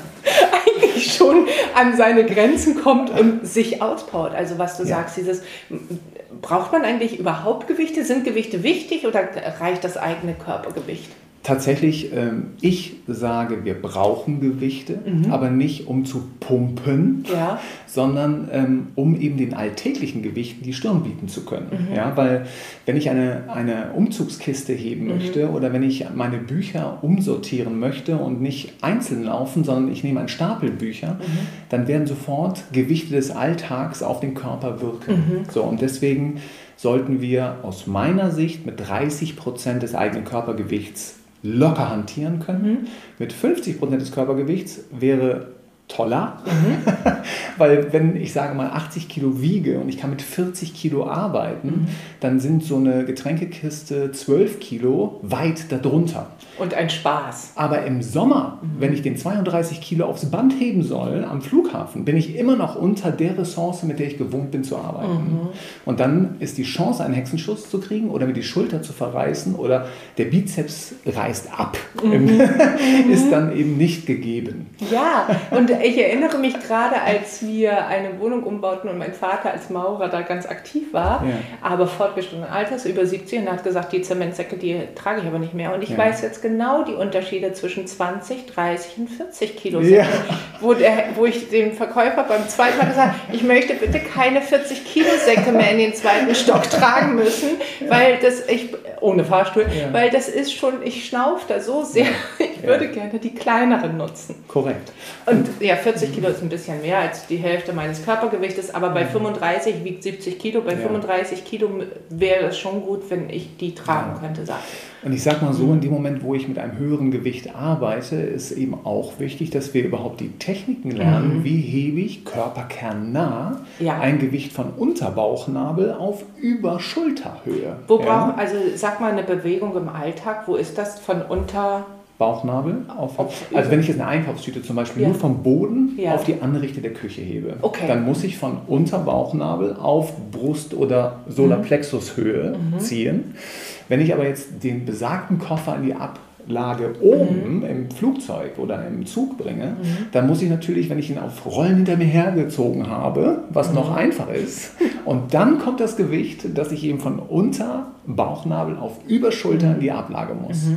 eigentlich schon an seine Grenzen kommt und sich auspowert. Also was du ja. sagst, dieses braucht man eigentlich überhaupt Gewichte? Sind Gewichte wichtig oder reicht das eigene Körpergewicht? Tatsächlich, ähm, ich sage, wir brauchen Gewichte, mhm. aber nicht um zu pumpen, ja. sondern ähm, um eben den alltäglichen Gewichten die Stirn bieten zu können. Mhm. Ja, weil wenn ich eine, eine Umzugskiste heben mhm. möchte oder wenn ich meine Bücher umsortieren möchte und nicht einzeln laufen, sondern ich nehme einen Stapel Bücher, mhm. dann werden sofort Gewichte des Alltags auf den Körper wirken. Mhm. So, und deswegen sollten wir aus meiner Sicht mit 30 Prozent des eigenen Körpergewichts locker hantieren können. Mhm. Mit 50 Prozent des Körpergewichts wäre toller, mhm. weil wenn ich sage mal 80 Kilo wiege und ich kann mit 40 Kilo arbeiten, mhm. dann sind so eine Getränkekiste 12 Kilo weit darunter. Und ein Spaß. Aber im Sommer, mhm. wenn ich den 32 Kilo aufs Band heben soll am Flughafen, bin ich immer noch unter der Ressource, mit der ich gewohnt bin zu arbeiten. Mhm. Und dann ist die Chance, einen Hexenschuss zu kriegen oder mir die Schulter zu verreißen oder der Bizeps reißt ab, mhm. ist dann eben nicht gegeben. Ja, und ich erinnere mich gerade, als wir eine Wohnung umbauten und mein Vater als Maurer da ganz aktiv war, ja. aber fortgeschrittenen Alters, über 70, und hat gesagt, die Zementsäcke, die trage ich aber nicht mehr. Und ich ja. weiß jetzt genau die Unterschiede zwischen 20, 30 und 40 Kilo ja. wo, der, wo ich dem Verkäufer beim zweiten Mal gesagt habe, ich möchte bitte keine 40 Kilo Säcke mehr in den zweiten Stock tragen müssen, weil das, ich, ohne Fahrstuhl, weil das ist schon, ich schnaufe da so sehr, ich würde gerne die kleineren nutzen. Korrekt. Und ja, 40 Kilo ist ein bisschen mehr als die Hälfte meines Körpergewichtes, aber bei 35 wiegt 70 Kilo. Bei ja. 35 Kilo wäre es schon gut, wenn ich die tragen ja. könnte, sagt Und ich sag mal so, in dem Moment, wo ich mit einem höheren Gewicht arbeite, ist eben auch wichtig, dass wir überhaupt die Techniken lernen, mhm. wie hebe ich körperkernnah ja. ein Gewicht von Unterbauchnabel auf über Schulterhöhe. Wo brauchen, also sag mal eine Bewegung im Alltag, wo ist das von unter Bauchnabel. Auf, auf, also wenn ich jetzt eine Einkaufstüte zum Beispiel ja. nur vom Boden ja. auf die andere Richtung der Küche hebe, okay. dann muss ich von Unterbauchnabel auf Brust- oder Solarplexushöhe mhm. ziehen. Wenn ich aber jetzt den besagten Koffer in die Ab Lage oben mhm. im Flugzeug oder im Zug bringe, mhm. dann muss ich natürlich, wenn ich ihn auf Rollen hinter mir hergezogen habe, was mhm. noch einfach ist, und dann kommt das Gewicht, das ich eben von unter Bauchnabel auf Überschulter in die Ablage muss.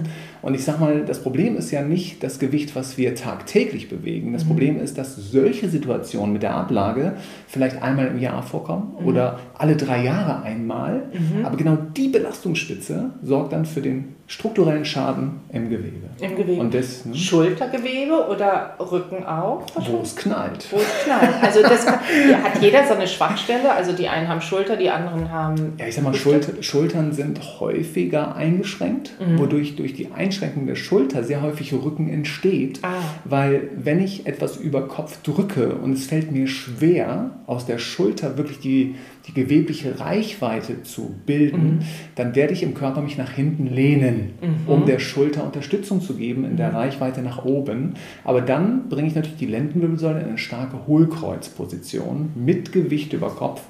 Und ich sage mal, das Problem ist ja nicht das Gewicht, was wir tagtäglich bewegen. Das mhm. Problem ist, dass solche Situationen mit der Ablage vielleicht einmal im Jahr vorkommen mhm. oder alle drei Jahre einmal. Mhm. Aber genau die Belastungsspitze sorgt dann für den strukturellen Schaden im Gewebe. Im Gewebe. Und das, ne? Schultergewebe oder Rücken auch? Wo es knallt. Wo es knallt. Also das kann, hat jeder so eine Schwachstelle. Also die einen haben Schulter, die anderen haben. Ja, ich sag mal, Schulter, Schultern sind häufiger eingeschränkt, mhm. wodurch durch die Einschränkung der Schulter sehr häufig Rücken entsteht. Ah. Weil wenn ich etwas über Kopf drücke und es fällt mir schwer, aus der Schulter wirklich die die gewebliche Reichweite zu bilden, mhm. dann werde ich im Körper mich nach hinten lehnen, mhm. um der Schulter Unterstützung zu geben in der mhm. Reichweite nach oben. Aber dann bringe ich natürlich die Lendenwirbelsäule in eine starke Hohlkreuzposition mit Gewicht über Kopf.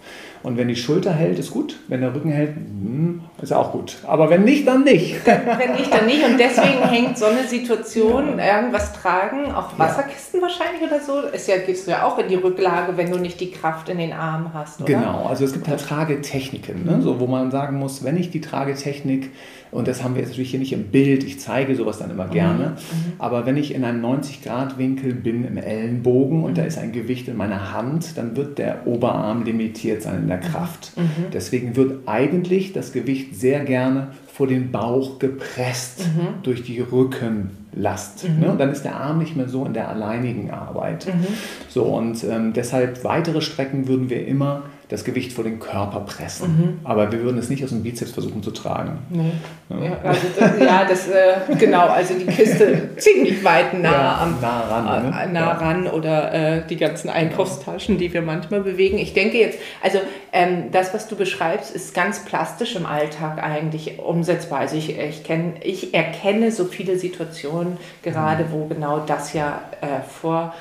Und wenn die Schulter hält, ist gut. Wenn der Rücken hält, hm, ist auch gut. Aber wenn nicht, dann nicht. wenn nicht, dann nicht. Und deswegen hängt so eine Situation, ja. irgendwas tragen, auch Wasserkisten ja. wahrscheinlich oder so, ist ja, gehst du ja auch in die Rücklage, wenn du nicht die Kraft in den Armen hast, oder? Genau, also es gibt halt Tragetechniken, ne? so, wo man sagen muss, wenn ich die Tragetechnik und das haben wir jetzt natürlich hier nicht im Bild. Ich zeige sowas dann immer gerne. Mhm. mhm. Aber wenn ich in einem 90-Grad-Winkel bin im Ellenbogen und mhm. da ist ein Gewicht in meiner Hand, dann wird der Oberarm limitiert sein in der mhm. Kraft. Mhm. Deswegen wird eigentlich das Gewicht sehr gerne vor den Bauch gepresst mhm. durch die Rückenlast. Mhm. Ne? Und dann ist der Arm nicht mehr so in der alleinigen Arbeit. Mhm. So, und ähm, deshalb weitere Strecken würden wir immer das Gewicht vor den Körper pressen. Mhm. Aber wir würden es nicht aus dem Bizeps versuchen zu tragen. Nee. Ja. Ja, also das, ja, das äh, genau, also die Kiste ziemlich weit nah, ja, am, nah ran, ne? äh, nah ran oder äh, die ganzen Einkaufstaschen, die wir manchmal bewegen. Ich denke jetzt, also ähm, das, was du beschreibst, ist ganz plastisch im Alltag eigentlich umsetzbar. Also ich, ich, kenn, ich erkenne so viele Situationen gerade, mhm. wo genau das ja äh, vorkommt.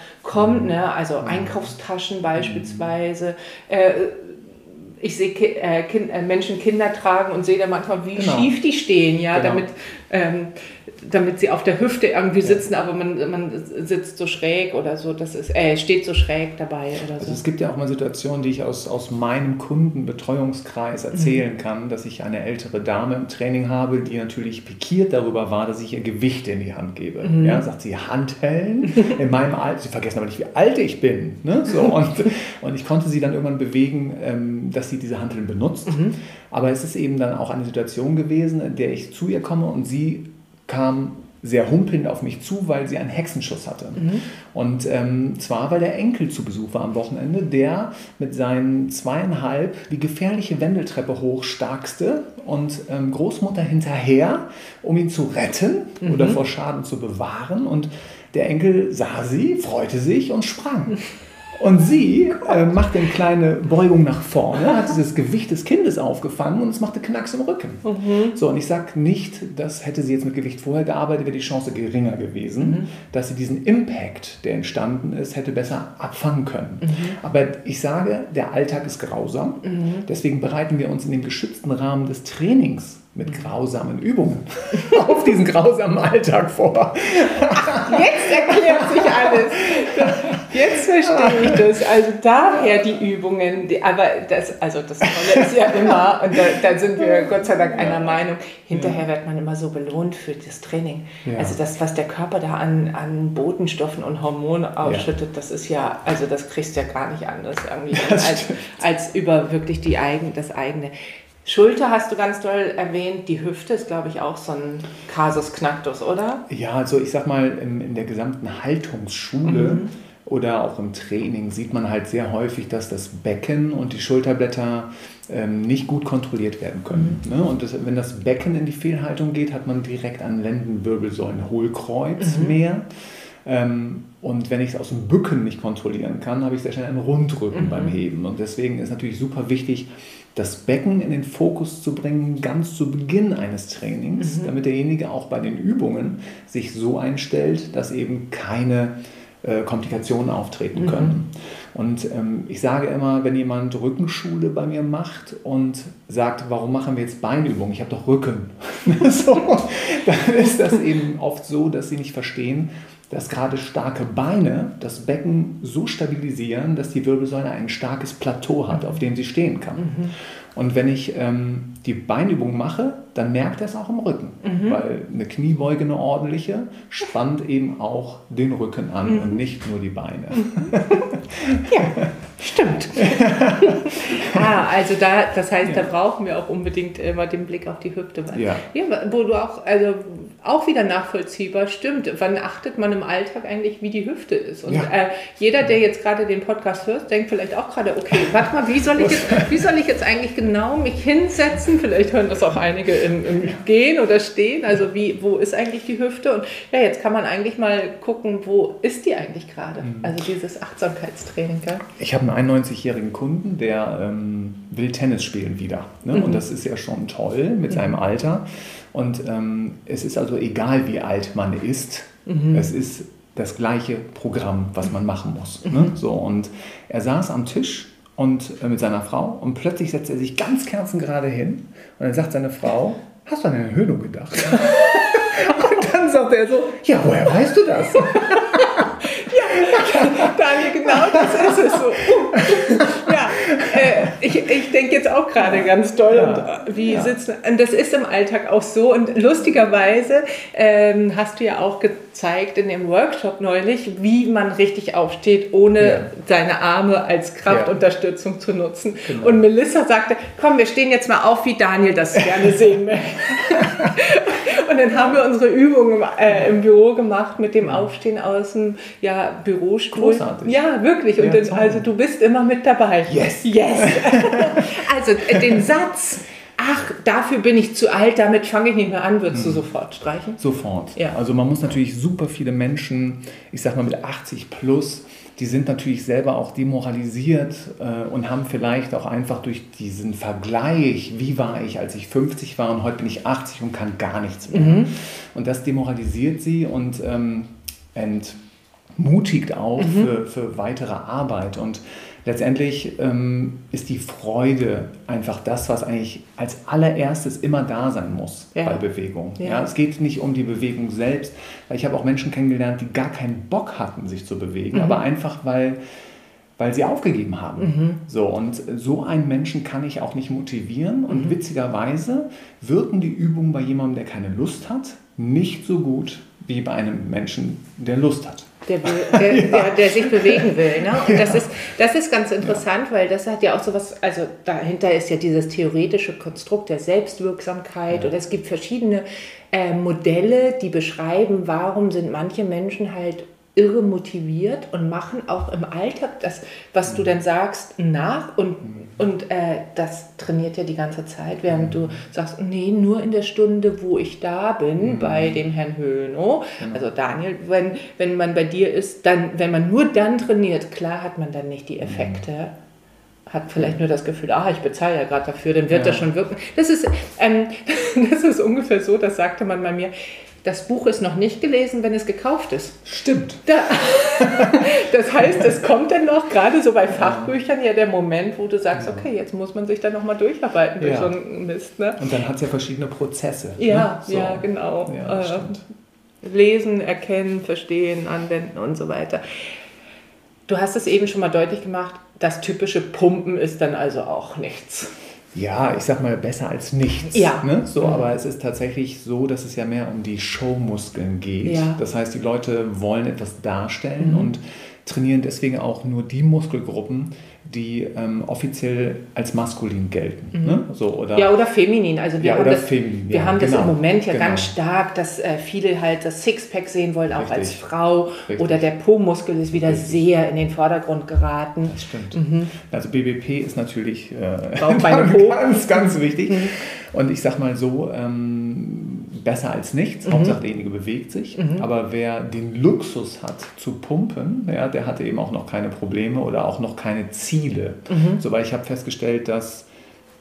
Mhm. Ne? Also mhm. Einkaufstaschen beispielsweise. Äh, ich sehe äh, kind, äh, Menschen Kinder tragen und sehe da manchmal, wie genau. schief die stehen, ja, genau. damit ähm, damit sie auf der Hüfte irgendwie sitzen, aber man, man sitzt so schräg oder so, das ist, äh, steht so schräg dabei oder also so. Es gibt ja auch mal Situationen, die ich aus, aus meinem Kundenbetreuungskreis erzählen mhm. kann, dass ich eine ältere Dame im Training habe, die natürlich pikiert darüber war, dass ich ihr Gewichte in die Hand gebe. Mhm. Ja, sagt sie, Handhellen in meinem Alter, sie vergessen aber nicht, wie alt ich bin. Ne? So, und, und ich konnte sie dann irgendwann bewegen, ähm, dass sie diese Handeln benutzt. Mhm. Aber es ist eben dann auch eine Situation gewesen, in der ich zu ihr komme und sie kam sehr humpelnd auf mich zu, weil sie einen Hexenschuss hatte. Mhm. Und ähm, zwar, weil der Enkel zu Besuch war am Wochenende, der mit seinen zweieinhalb die gefährliche Wendeltreppe hochstarkste und ähm, Großmutter hinterher, um ihn zu retten mhm. oder vor Schaden zu bewahren. Und der Enkel sah sie, freute sich und sprang. Und sie äh, machte eine kleine Beugung nach vorne, hat dieses Gewicht des Kindes aufgefangen und es machte Knacks im Rücken. Mhm. So, und ich sage nicht, dass hätte sie jetzt mit Gewicht vorher gearbeitet, wäre die Chance geringer gewesen, mhm. dass sie diesen Impact, der entstanden ist, hätte besser abfangen können. Mhm. Aber ich sage, der Alltag ist grausam. Mhm. Deswegen bereiten wir uns in dem geschützten Rahmen des Trainings mit grausamen Übungen auf diesen grausamen Alltag vor. Jetzt erklärt sich alles. Jetzt verstehe ich das. Also daher die Übungen. Die, aber das, also das Tolle ist ja immer, und da, da, sind wir Gott sei Dank einer Meinung, hinterher wird man immer so belohnt für das Training. Ja. Also das, was der Körper da an, an Botenstoffen und Hormonen ausschüttet, das ist ja, also das kriegst du ja gar nicht anders irgendwie, als, als über wirklich die eigen, das eigene. Schulter hast du ganz doll erwähnt, die Hüfte ist, glaube ich, auch so ein Kasus Knacktus, oder? Ja, also ich sag mal, in, in der gesamten Haltungsschule mhm. oder auch im Training sieht man halt sehr häufig, dass das Becken und die Schulterblätter ähm, nicht gut kontrolliert werden können. Mhm. Ne? Und das, wenn das Becken in die Fehlhaltung geht, hat man direkt an Lendenwirbelsäulen-Hohlkreuz mhm. mehr. Ähm, und wenn ich es aus dem Bücken nicht kontrollieren kann, habe ich sehr schnell einen Rundrücken mhm. beim Heben. Und deswegen ist natürlich super wichtig, das Becken in den Fokus zu bringen, ganz zu Beginn eines Trainings, mhm. damit derjenige auch bei den Übungen sich so einstellt, dass eben keine äh, Komplikationen auftreten mhm. können. Und ähm, ich sage immer, wenn jemand Rückenschule bei mir macht und sagt, warum machen wir jetzt Beinübungen? Ich habe doch Rücken. so, dann ist das eben oft so, dass sie nicht verstehen, dass gerade starke Beine das Becken so stabilisieren, dass die Wirbelsäule ein starkes Plateau hat, auf dem sie stehen kann. Mhm. Und wenn ich ähm, die Beinübung mache, dann merkt er es auch im Rücken, mhm. weil eine Kniebeuge, eine ordentliche, spannt eben auch den Rücken an mhm. und nicht nur die Beine. ja, stimmt. ah, also da, das heißt, ja. da brauchen wir auch unbedingt immer den Blick auf die Hüfte. Ja. ja. Wo du auch, also auch wieder nachvollziehbar stimmt. Wann achtet man im Alltag eigentlich, wie die Hüfte ist? Und ja. äh, jeder, der jetzt gerade den Podcast hört, denkt vielleicht auch gerade, okay, warte mal, wie soll ich jetzt, wie soll ich jetzt eigentlich genau mich hinsetzen? Vielleicht hören das auch einige im, im Gehen oder Stehen. Also wie, wo ist eigentlich die Hüfte? Und ja, jetzt kann man eigentlich mal gucken, wo ist die eigentlich gerade? Mhm. Also dieses Achtsamkeitstraining. Gell? Ich habe einen 91-jährigen Kunden, der ähm, will Tennis spielen wieder. Ne? Mhm. Und das ist ja schon toll mit mhm. seinem Alter. Und ähm, es ist also egal, wie alt man ist, mhm. es ist das gleiche Programm, was man machen muss. Mhm. Ne? So, und er saß am Tisch und äh, mit seiner Frau und plötzlich setzt er sich ganz kerzengerade hin und dann sagt seine Frau, hast du an eine Erhöhung gedacht? und dann sagt er so, ja, woher weißt du das? Daniel, genau das ist es so. ja, ich, ich denke jetzt auch gerade ganz doll, ja. und wie ja. sitzen. Und das ist im Alltag auch so. Und lustigerweise ähm, hast du ja auch gezeigt in dem Workshop neulich, wie man richtig aufsteht, ohne ja. seine Arme als Kraftunterstützung zu nutzen. Genau. Und Melissa sagte, komm, wir stehen jetzt mal auf, wie Daniel das gerne sehen möchte. und dann haben wir unsere Übungen äh, im Büro gemacht mit dem Aufstehen aus dem ja, Bürostuhl. Großartig. Ja, wirklich. Und dann, also du bist immer mit dabei. Yes. Yes. also äh, den Satz, ach, dafür bin ich zu alt, damit fange ich nicht mehr an, würdest hm. du sofort streichen? Sofort. Ja. Also man muss natürlich super viele Menschen, ich sag mal mit 80 plus, die sind natürlich selber auch demoralisiert äh, und haben vielleicht auch einfach durch diesen Vergleich, wie war ich, als ich 50 war und heute bin ich 80 und kann gar nichts mehr. Mhm. Und das demoralisiert sie und ähm, entmutigt auch mhm. für, für weitere Arbeit. Und letztendlich ähm, ist die Freude einfach das, was eigentlich als allererstes immer da sein muss ja. bei Bewegung. Ja. ja. es geht nicht um die Bewegung selbst, weil ich habe auch Menschen kennengelernt, die gar keinen Bock hatten, sich zu bewegen, mhm. aber einfach weil weil sie aufgegeben haben. Mhm. So, und so einen Menschen kann ich auch nicht motivieren. Und mhm. witzigerweise wirken die Übungen bei jemandem, der keine Lust hat, nicht so gut wie bei einem Menschen, der Lust hat der, der, ja. der, der, sich bewegen will. Ne? Und ja. das, ist, das ist ganz interessant, ja. weil das hat ja auch so was, also dahinter ist ja dieses theoretische Konstrukt der Selbstwirksamkeit oder es gibt verschiedene äh, Modelle, die beschreiben, warum sind manche Menschen halt irre motiviert und machen auch im Alltag das, was du dann sagst, nach und, und äh, das trainiert ja die ganze Zeit, während du sagst, nee, nur in der Stunde, wo ich da bin, mhm. bei dem Herrn Höhno, genau. also Daniel, wenn, wenn man bei dir ist, dann, wenn man nur dann trainiert, klar hat man dann nicht die Effekte hat vielleicht nur das Gefühl, ah, ich bezahle ja gerade dafür, dann wird ja. das schon wirken. Das ist, ähm, das ist ungefähr so, das sagte man bei mir das Buch ist noch nicht gelesen, wenn es gekauft ist. Stimmt. Da, das heißt, es kommt dann noch, gerade so bei Fachbüchern, ja der Moment, wo du sagst, ja. okay, jetzt muss man sich dann nochmal durcharbeiten durch ja. so einen Mist. Ne? Und dann hat es ja verschiedene Prozesse. Ja, ne? so. ja, genau. Ja, äh, lesen, erkennen, verstehen, anwenden und so weiter. Du hast es eben schon mal deutlich gemacht, das typische Pumpen ist dann also auch nichts ja, ich sag mal, besser als nichts. Ja. Ne? So, mhm. Aber es ist tatsächlich so, dass es ja mehr um die Showmuskeln geht. Ja. Das heißt, die Leute wollen etwas darstellen mhm. und trainieren deswegen auch nur die Muskelgruppen, die ähm, offiziell als maskulin gelten. Mhm. Ne? So, oder, ja, oder feminin. Also wir ja, haben, das, feminin, wir ja, haben genau, das im Moment ja genau. ganz stark, dass äh, viele halt das Sixpack sehen wollen, auch Richtig. als Frau. Richtig. Oder der Po-Muskel ist wieder Richtig. sehr in den Vordergrund geraten. Das stimmt. Mhm. Also BBP ist natürlich äh, ganz, ganz wichtig. Mhm. Und ich sag mal so, ähm, besser als nichts. Mhm. Hauptsache derjenige bewegt sich. Mhm. Aber wer den Luxus hat zu pumpen, ja, der hatte eben auch noch keine Probleme oder auch noch keine Ziele. Mhm. So, weil ich habe festgestellt, dass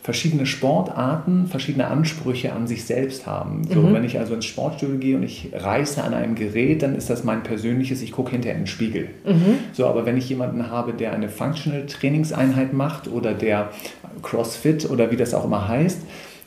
verschiedene Sportarten verschiedene Ansprüche an sich selbst haben. So, mhm. Wenn ich also ins Sportstudio gehe und ich reiße an einem Gerät, dann ist das mein persönliches, ich gucke hinterher in den Spiegel. Mhm. So, aber wenn ich jemanden habe, der eine Functional Trainingseinheit macht oder der CrossFit oder wie das auch immer heißt,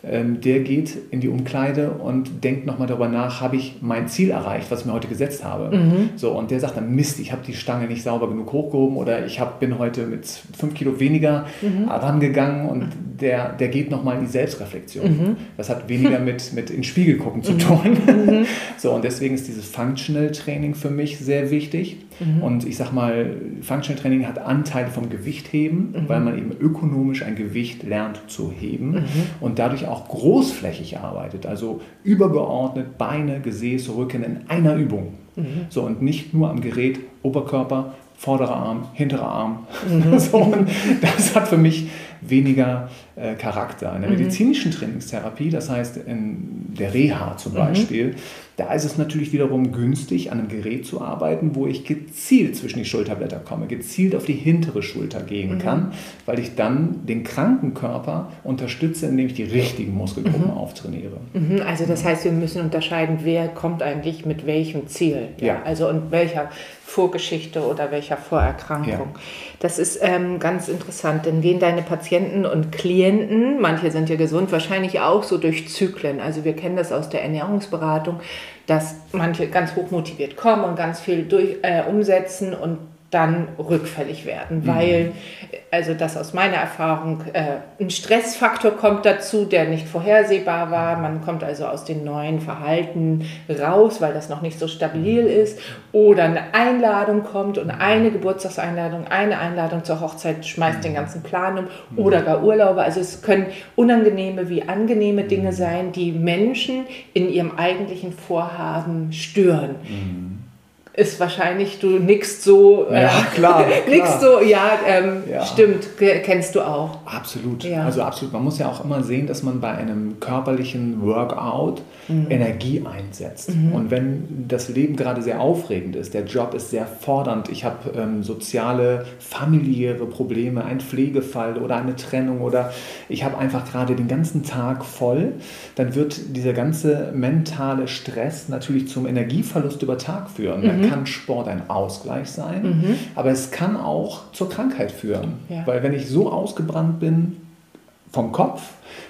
der geht in die Umkleide und denkt nochmal darüber nach, habe ich mein Ziel erreicht, was ich mir heute gesetzt habe. Mhm. So, und der sagt dann, Mist, ich habe die Stange nicht sauber genug hochgehoben oder ich hab, bin heute mit fünf Kilo weniger mhm. rangegangen und der, der geht nochmal in die Selbstreflexion. Mhm. Das hat weniger mit, mit in den Spiegel gucken zu mhm. tun. Mhm. so, und deswegen ist dieses Functional Training für mich sehr wichtig. Mhm. Und ich sag mal, Functional Training hat Anteile vom Gewichtheben, mhm. weil man eben ökonomisch ein Gewicht lernt zu heben mhm. und dadurch auch großflächig arbeitet, also übergeordnet Beine, Gesäß, Rücken in einer Übung. Mhm. So und nicht nur am Gerät Oberkörper, vorderer Arm, hinterer Arm. Mhm. so, und das hat für mich weniger äh, Charakter. In der mhm. medizinischen Trainingstherapie, das heißt in der Reha zum mhm. Da ist es natürlich wiederum günstig, an einem Gerät zu arbeiten, wo ich gezielt zwischen die Schulterblätter komme, gezielt auf die hintere Schulter gehen mhm. kann, weil ich dann den kranken Körper unterstütze, indem ich die richtigen Muskelgruppen mhm. auftrainiere. Mhm. Also das heißt, wir müssen unterscheiden, wer kommt eigentlich mit welchem Ziel. Ja. ja. Also und welcher Vorgeschichte oder welcher Vorerkrankung. Ja. Das ist ähm, ganz interessant, denn gehen deine Patienten und Klienten, manche sind ja gesund, wahrscheinlich auch so durch Zyklen. Also wir kennen das aus der Ernährungsberatung, dass manche ganz hoch motiviert kommen und ganz viel durch, äh, umsetzen und dann rückfällig werden, mhm. weil, also das aus meiner Erfahrung, äh, ein Stressfaktor kommt dazu, der nicht vorhersehbar war. Man kommt also aus den neuen Verhalten raus, weil das noch nicht so stabil ist. Oder eine Einladung kommt und eine Geburtstagseinladung, eine Einladung zur Hochzeit schmeißt den ganzen Plan um. Oder gar Urlaube. Also es können unangenehme wie angenehme Dinge sein, die Menschen in ihrem eigentlichen Vorhaben stören. Ist wahrscheinlich, du nickst so. Äh, ja, klar. nickst so, ja, ähm, ja, stimmt, kennst du auch. Absolut. Ja. Also absolut. Man muss ja auch immer sehen, dass man bei einem körperlichen Workout mhm. Energie einsetzt. Mhm. Und wenn das Leben gerade sehr aufregend ist, der Job ist sehr fordernd, ich habe ähm, soziale, familiäre Probleme, einen Pflegefall oder eine Trennung oder ich habe einfach gerade den ganzen Tag voll, dann wird dieser ganze mentale Stress natürlich zum Energieverlust über Tag führen. Mhm. Da kann Sport ein Ausgleich sein, mhm. aber es kann auch zur Krankheit führen. Ja. Weil wenn ich so ausgebrannt bin vom Kopf,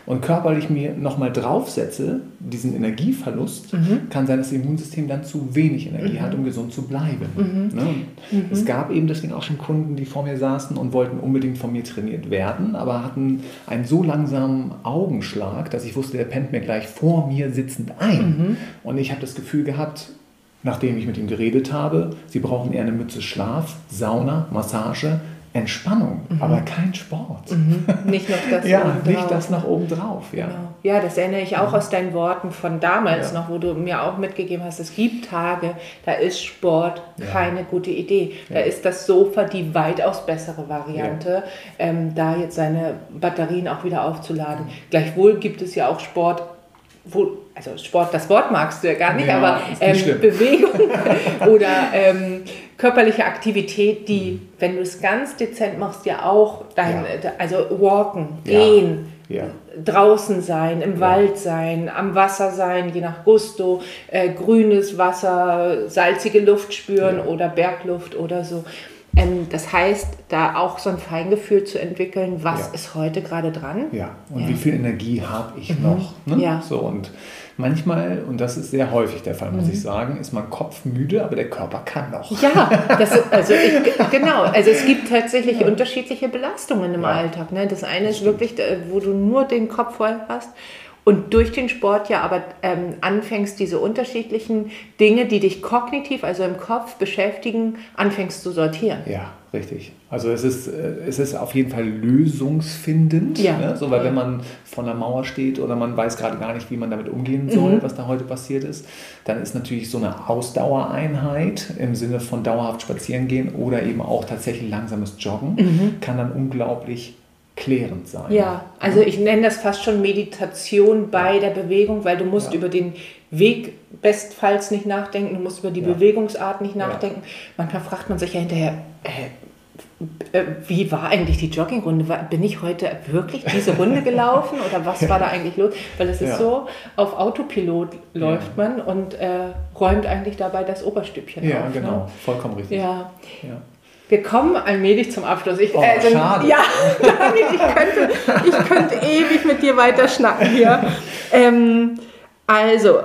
und körperlich mir nochmal draufsetze, diesen Energieverlust, mhm. kann sein, dass das Immunsystem dann zu wenig Energie mhm. hat, um gesund zu bleiben. Mhm. Ne? Mhm. Es gab eben deswegen auch schon Kunden, die vor mir saßen und wollten unbedingt von mir trainiert werden, aber hatten einen so langsamen Augenschlag, dass ich wusste, der pennt mir gleich vor mir sitzend ein. Mhm. Und ich habe das Gefühl gehabt, nachdem ich mit ihm geredet habe, sie brauchen eher eine Mütze Schlaf, Sauna, Massage, Entspannung, mhm. aber kein Sport. Mhm. Nicht noch das Ja, nicht das nach oben drauf. Ja. Genau. ja, das erinnere ich auch ja. aus deinen Worten von damals ja. noch, wo du mir auch mitgegeben hast, es gibt Tage, da ist Sport ja. keine gute Idee. Da ist das Sofa die weitaus bessere Variante, ähm, da jetzt seine Batterien auch wieder aufzuladen. Gleichwohl gibt es ja auch Sport, wo, also Sport, das Wort magst du ja gar nicht, aber ähm, Bewegung oder ähm, körperliche Aktivität, die, mhm. wenn du es ganz dezent machst, ja auch dein, ja. also walken, gehen, ja. draußen sein, im ja. Wald sein, am Wasser sein, je nach Gusto, äh, grünes Wasser, salzige Luft spüren oder Bergluft oder so. Ähm, das heißt, da auch so ein Feingefühl zu entwickeln, was ist heute gerade dran. Ja, und wie viel Energie habe ich mhm. noch? Ne? Ja. So, und Manchmal, und das ist sehr häufig der Fall, muss mhm. ich sagen, ist man kopfmüde, aber der Körper kann noch. Ja, das also ich, genau. Also es gibt tatsächlich ja. unterschiedliche Belastungen im ja. Alltag. Ne? Das eine das ist wirklich, äh, wo du nur den Kopf voll hast. Und durch den Sport ja aber ähm, anfängst, diese unterschiedlichen Dinge, die dich kognitiv, also im Kopf beschäftigen, anfängst zu sortieren. Ja, richtig. Also es ist, äh, es ist auf jeden Fall lösungsfindend. Ja. Ne? So, weil wenn man vor einer Mauer steht oder man weiß gerade gar nicht, wie man damit umgehen soll, mhm. was da heute passiert ist, dann ist natürlich so eine Ausdauereinheit im Sinne von dauerhaft spazieren gehen oder eben auch tatsächlich langsames Joggen, mhm. kann dann unglaublich klärend sein. Ja, also ich nenne das fast schon Meditation bei der Bewegung, weil du musst ja. über den Weg bestfalls nicht nachdenken, du musst über die ja. Bewegungsart nicht nachdenken. Ja. Manchmal fragt man sich ja hinterher, äh, äh, wie war eigentlich die Joggingrunde? Bin ich heute wirklich diese Runde gelaufen oder was war da eigentlich los? Weil es ist so, auf Autopilot läuft man und äh, räumt eigentlich dabei das Oberstübchen ja, auf. Ja, genau, ne? vollkommen richtig. Ja. Wir kommen allmählich zum Abschluss. Ich, oh, äh, schade. Ja, Daniel, ich könnte, ich könnte ewig mit dir weiter schnacken hier. Ähm, also,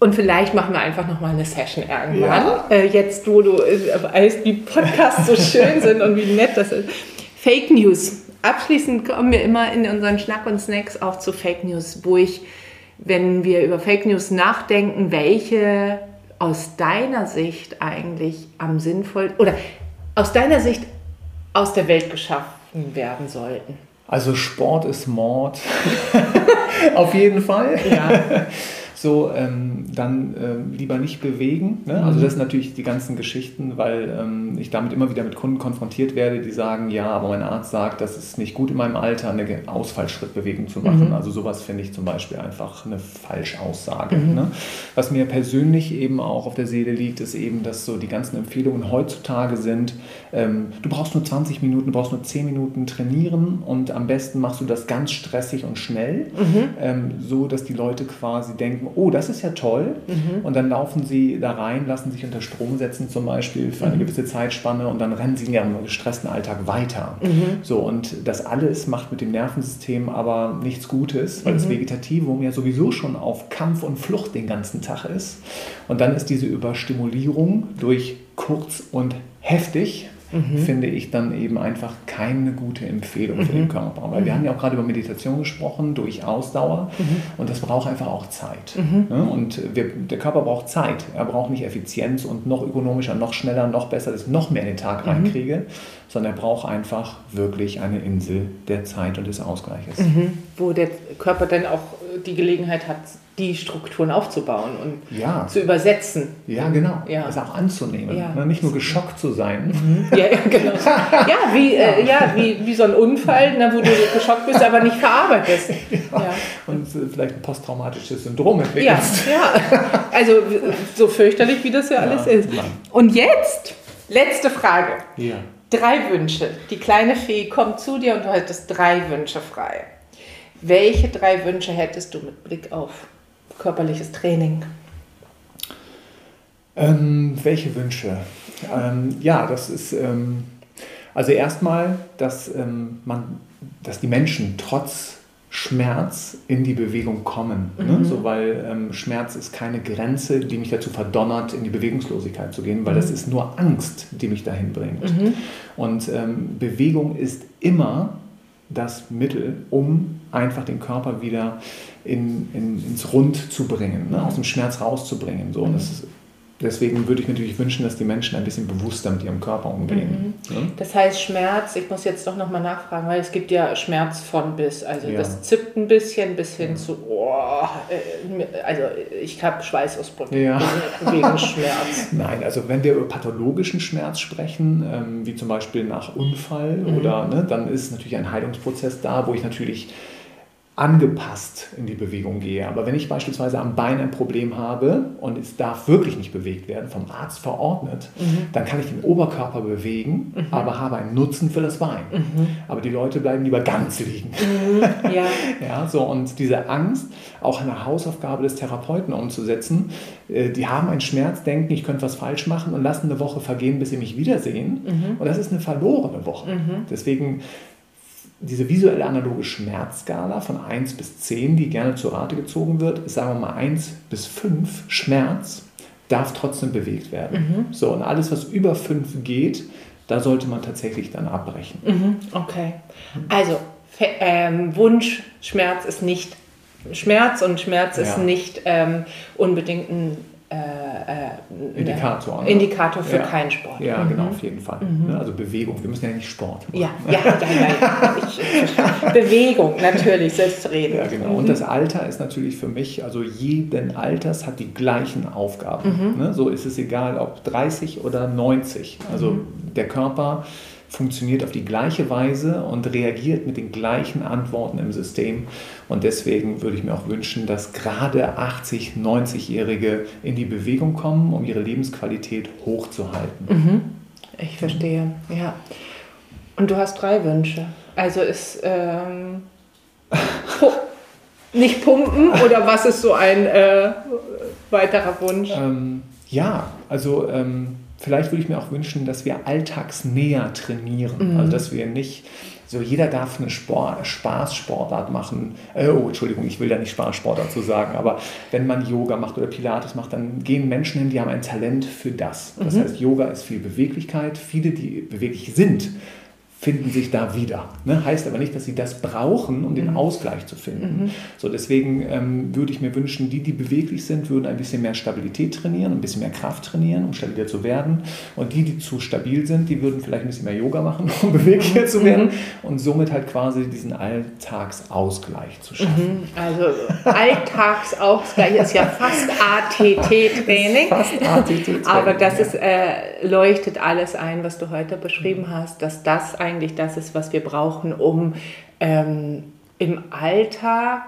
und vielleicht machen wir einfach nochmal eine Session irgendwann. Ja. Äh, jetzt, wo du äh, weißt, wie Podcasts so schön sind und wie nett das ist. Fake News. Abschließend kommen wir immer in unseren Schnack und Snacks auch zu Fake News, wo ich, wenn wir über Fake News nachdenken, welche aus deiner Sicht eigentlich am sinnvollsten oder aus deiner Sicht aus der Welt geschaffen werden sollten? Also Sport ist Mord. Auf jeden Fall. Ja. so ähm, dann ähm, lieber nicht bewegen. Ne? Also mhm. das sind natürlich die ganzen Geschichten, weil ähm, ich damit immer wieder mit Kunden konfrontiert werde, die sagen, ja, aber mein Arzt sagt, das ist nicht gut in meinem Alter, eine Ausfallschrittbewegung zu machen. Mhm. Also sowas finde ich zum Beispiel einfach eine Falschaussage. Mhm. Ne? Was mir persönlich eben auch auf der Seele liegt, ist eben, dass so die ganzen Empfehlungen heutzutage sind, ähm, du brauchst nur 20 Minuten, du brauchst nur 10 Minuten trainieren und am besten machst du das ganz stressig und schnell, mhm. ähm, so dass die Leute quasi denken, oh, das ist ja toll. Mhm. Und dann laufen sie da rein, lassen sich unter Strom setzen zum Beispiel für eine mhm. gewisse Zeitspanne und dann rennen sie in ihrem gestressten Alltag weiter. Mhm. So, und das alles macht mit dem Nervensystem aber nichts Gutes, weil das mhm. Vegetativum ja sowieso schon auf Kampf und Flucht den ganzen Tag ist. Und dann ist diese Überstimulierung durch kurz und heftig mhm. finde ich dann eben einfach keine gute Empfehlung mhm. für den mhm. Körper. Weil wir haben ja auch gerade über Meditation gesprochen, durch Ausdauer mhm. und das braucht einfach auch Zeit. Mhm. Ne? Und wir, der Körper braucht Zeit. Er braucht nicht Effizienz und noch ökonomischer, noch schneller, noch besser, dass ich noch mehr in den Tag mhm. reinkriege, sondern er braucht einfach wirklich eine Insel der Zeit und des Ausgleiches. Wo der Körper dann auch die Gelegenheit hat, die Strukturen aufzubauen und ja. zu übersetzen. Ja, genau. Ja. Das auch anzunehmen. Ja. Ne, nicht nur geschockt zu sein. Mhm. Ja, ja, genau. ja, wie, äh, ja wie, wie so ein Unfall, ne, wo du geschockt bist, aber nicht verarbeitest. Ja. Und äh, vielleicht ein posttraumatisches Syndrom entwickelst. Ja, ja. Also so fürchterlich, wie das ja alles ist. Nein. Und jetzt, letzte Frage. Ja. Drei Wünsche. Die kleine Fee kommt zu dir und du hättest drei Wünsche frei. Welche drei Wünsche hättest du mit Blick auf körperliches Training? Ähm, welche Wünsche? Ähm, ja, das ist ähm, also erstmal, dass ähm, man, dass die Menschen trotz Schmerz in die Bewegung kommen. Ne? Mhm. Ne? So, weil ähm, Schmerz ist keine Grenze, die mich dazu verdonnert, in die Bewegungslosigkeit zu gehen, weil mhm. das ist nur Angst, die mich dahin bringt. Mhm. Und ähm, Bewegung ist immer das Mittel, um einfach den Körper wieder in, in, ins Rund zu bringen, ne? aus dem Schmerz rauszubringen. So. Und das ist deswegen würde ich mir natürlich wünschen, dass die Menschen ein bisschen bewusster mit ihrem Körper umgehen. Mhm. Ja? Das heißt Schmerz, ich muss jetzt doch nochmal nachfragen, weil es gibt ja Schmerz von bis, also ja. das zippt ein bisschen bis hin ja. zu, oh, also ich habe Schweißausbrüche ja. wegen Schmerz. Nein, also wenn wir über pathologischen Schmerz sprechen, ähm, wie zum Beispiel nach Unfall mhm. oder, ne, dann ist natürlich ein Heilungsprozess da, wo ich natürlich angepasst in die Bewegung gehe. Aber wenn ich beispielsweise am Bein ein Problem habe und es darf wirklich nicht bewegt werden, vom Arzt verordnet, mhm. dann kann ich den Oberkörper bewegen, mhm. aber habe einen Nutzen für das Bein. Mhm. Aber die Leute bleiben lieber ganz liegen. Mhm. Ja. ja, so, und diese Angst, auch eine Hausaufgabe des Therapeuten umzusetzen, äh, die haben einen Schmerz, denken, ich könnte was falsch machen und lassen eine Woche vergehen, bis sie mich wiedersehen. Mhm. Und das ist eine verlorene Woche. Mhm. Deswegen diese visuelle analoge Schmerzskala von 1 bis 10, die gerne zur Rate gezogen wird, ist, sagen wir mal 1 bis 5 Schmerz, darf trotzdem bewegt werden. Mhm. So, und alles, was über 5 geht, da sollte man tatsächlich dann abbrechen. Mhm. Okay. Also, ähm, Wunsch, Schmerz ist nicht Schmerz und Schmerz ja. ist nicht ähm, unbedingt ein äh, äh, Indikator. Ne? Indikator für ja. keinen Sport. Ja, mhm. genau, auf jeden Fall. Mhm. Ne, also Bewegung. Wir müssen ja nicht Sport machen. Ja, ja, ja, ja. Ich, Bewegung, natürlich, selbstredend. Ja, genau. Mhm. Und das Alter ist natürlich für mich, also jeden Alters hat die gleichen Aufgaben. Mhm. Ne? So ist es egal, ob 30 oder 90. Also mhm. der Körper funktioniert auf die gleiche Weise und reagiert mit den gleichen Antworten im System. Und deswegen würde ich mir auch wünschen, dass gerade 80, 90-Jährige in die Bewegung kommen, um ihre Lebensqualität hochzuhalten. Mhm. Ich verstehe, ja. Und du hast drei Wünsche. Also ist ähm, nicht pumpen oder was ist so ein äh, weiterer Wunsch? Ähm, ja, also ähm, vielleicht würde ich mir auch wünschen, dass wir alltagsnäher trainieren. Mhm. Also dass wir nicht, so jeder darf eine Sport, Spaßsportart machen. Äh, oh, Entschuldigung, ich will da nicht Spaßsportart zu sagen, aber wenn man Yoga macht oder Pilates macht, dann gehen Menschen hin, die haben ein Talent für das. Das mhm. heißt, Yoga ist viel Beweglichkeit. Viele, die beweglich sind, finden sich da wieder. Ne? Heißt aber nicht, dass sie das brauchen, um den mhm. Ausgleich zu finden. Mhm. So, deswegen ähm, würde ich mir wünschen, die, die beweglich sind, würden ein bisschen mehr Stabilität trainieren, ein bisschen mehr Kraft trainieren, um stabiler zu werden. Und die, die zu stabil sind, die würden vielleicht ein bisschen mehr Yoga machen, um beweglicher zu werden. Mhm. Und somit halt quasi diesen Alltagsausgleich zu schaffen. Mhm. Also Alltagsausgleich ist ja fast ATT-Training. Fast ATT-Training. Aber das ist, äh, leuchtet alles ein, was du heute beschrieben hast, dass das ein eigentlich das ist, was wir brauchen, um ähm, im Alltag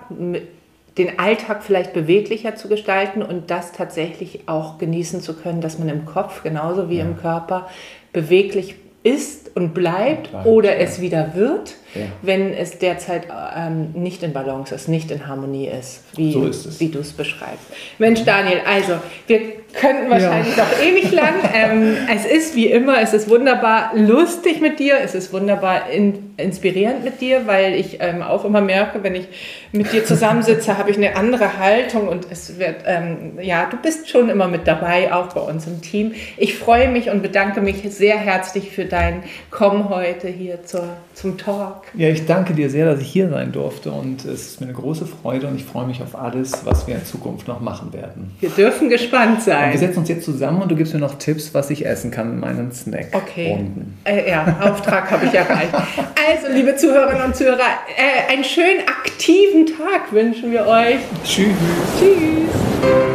den Alltag vielleicht beweglicher zu gestalten und das tatsächlich auch genießen zu können, dass man im Kopf genauso wie ja. im Körper beweglich ist und bleibt, bleibt oder ja. es wieder wird, ja. wenn es derzeit ähm, nicht in Balance ist, nicht in Harmonie ist, wie, so ist wie du es beschreibst. Mensch, Daniel, also wir könnten wahrscheinlich ja. noch ewig lang. Ähm, es ist wie immer, es ist wunderbar lustig mit dir, es ist wunderbar in, inspirierend mit dir, weil ich ähm, auch immer merke, wenn ich mit dir zusammensitze, habe ich eine andere Haltung und es wird, ähm, ja, du bist schon immer mit dabei, auch bei uns im Team. Ich freue mich und bedanke mich sehr herzlich für dein Kommen heute hier zur, zum Talk. Ja, ich danke dir sehr, dass ich hier sein durfte und es ist mir eine große Freude und ich freue mich auf alles, was wir in Zukunft noch machen werden. Wir dürfen gespannt sein. Und wir setzen uns jetzt zusammen und du gibst mir noch Tipps, was ich essen kann in meinen Snack. Okay. Äh, ja, Auftrag habe ich erreicht. Also, liebe Zuhörerinnen und Zuhörer, äh, einen schönen aktiven Tag wünschen wir euch. Tschüss. Tschüss.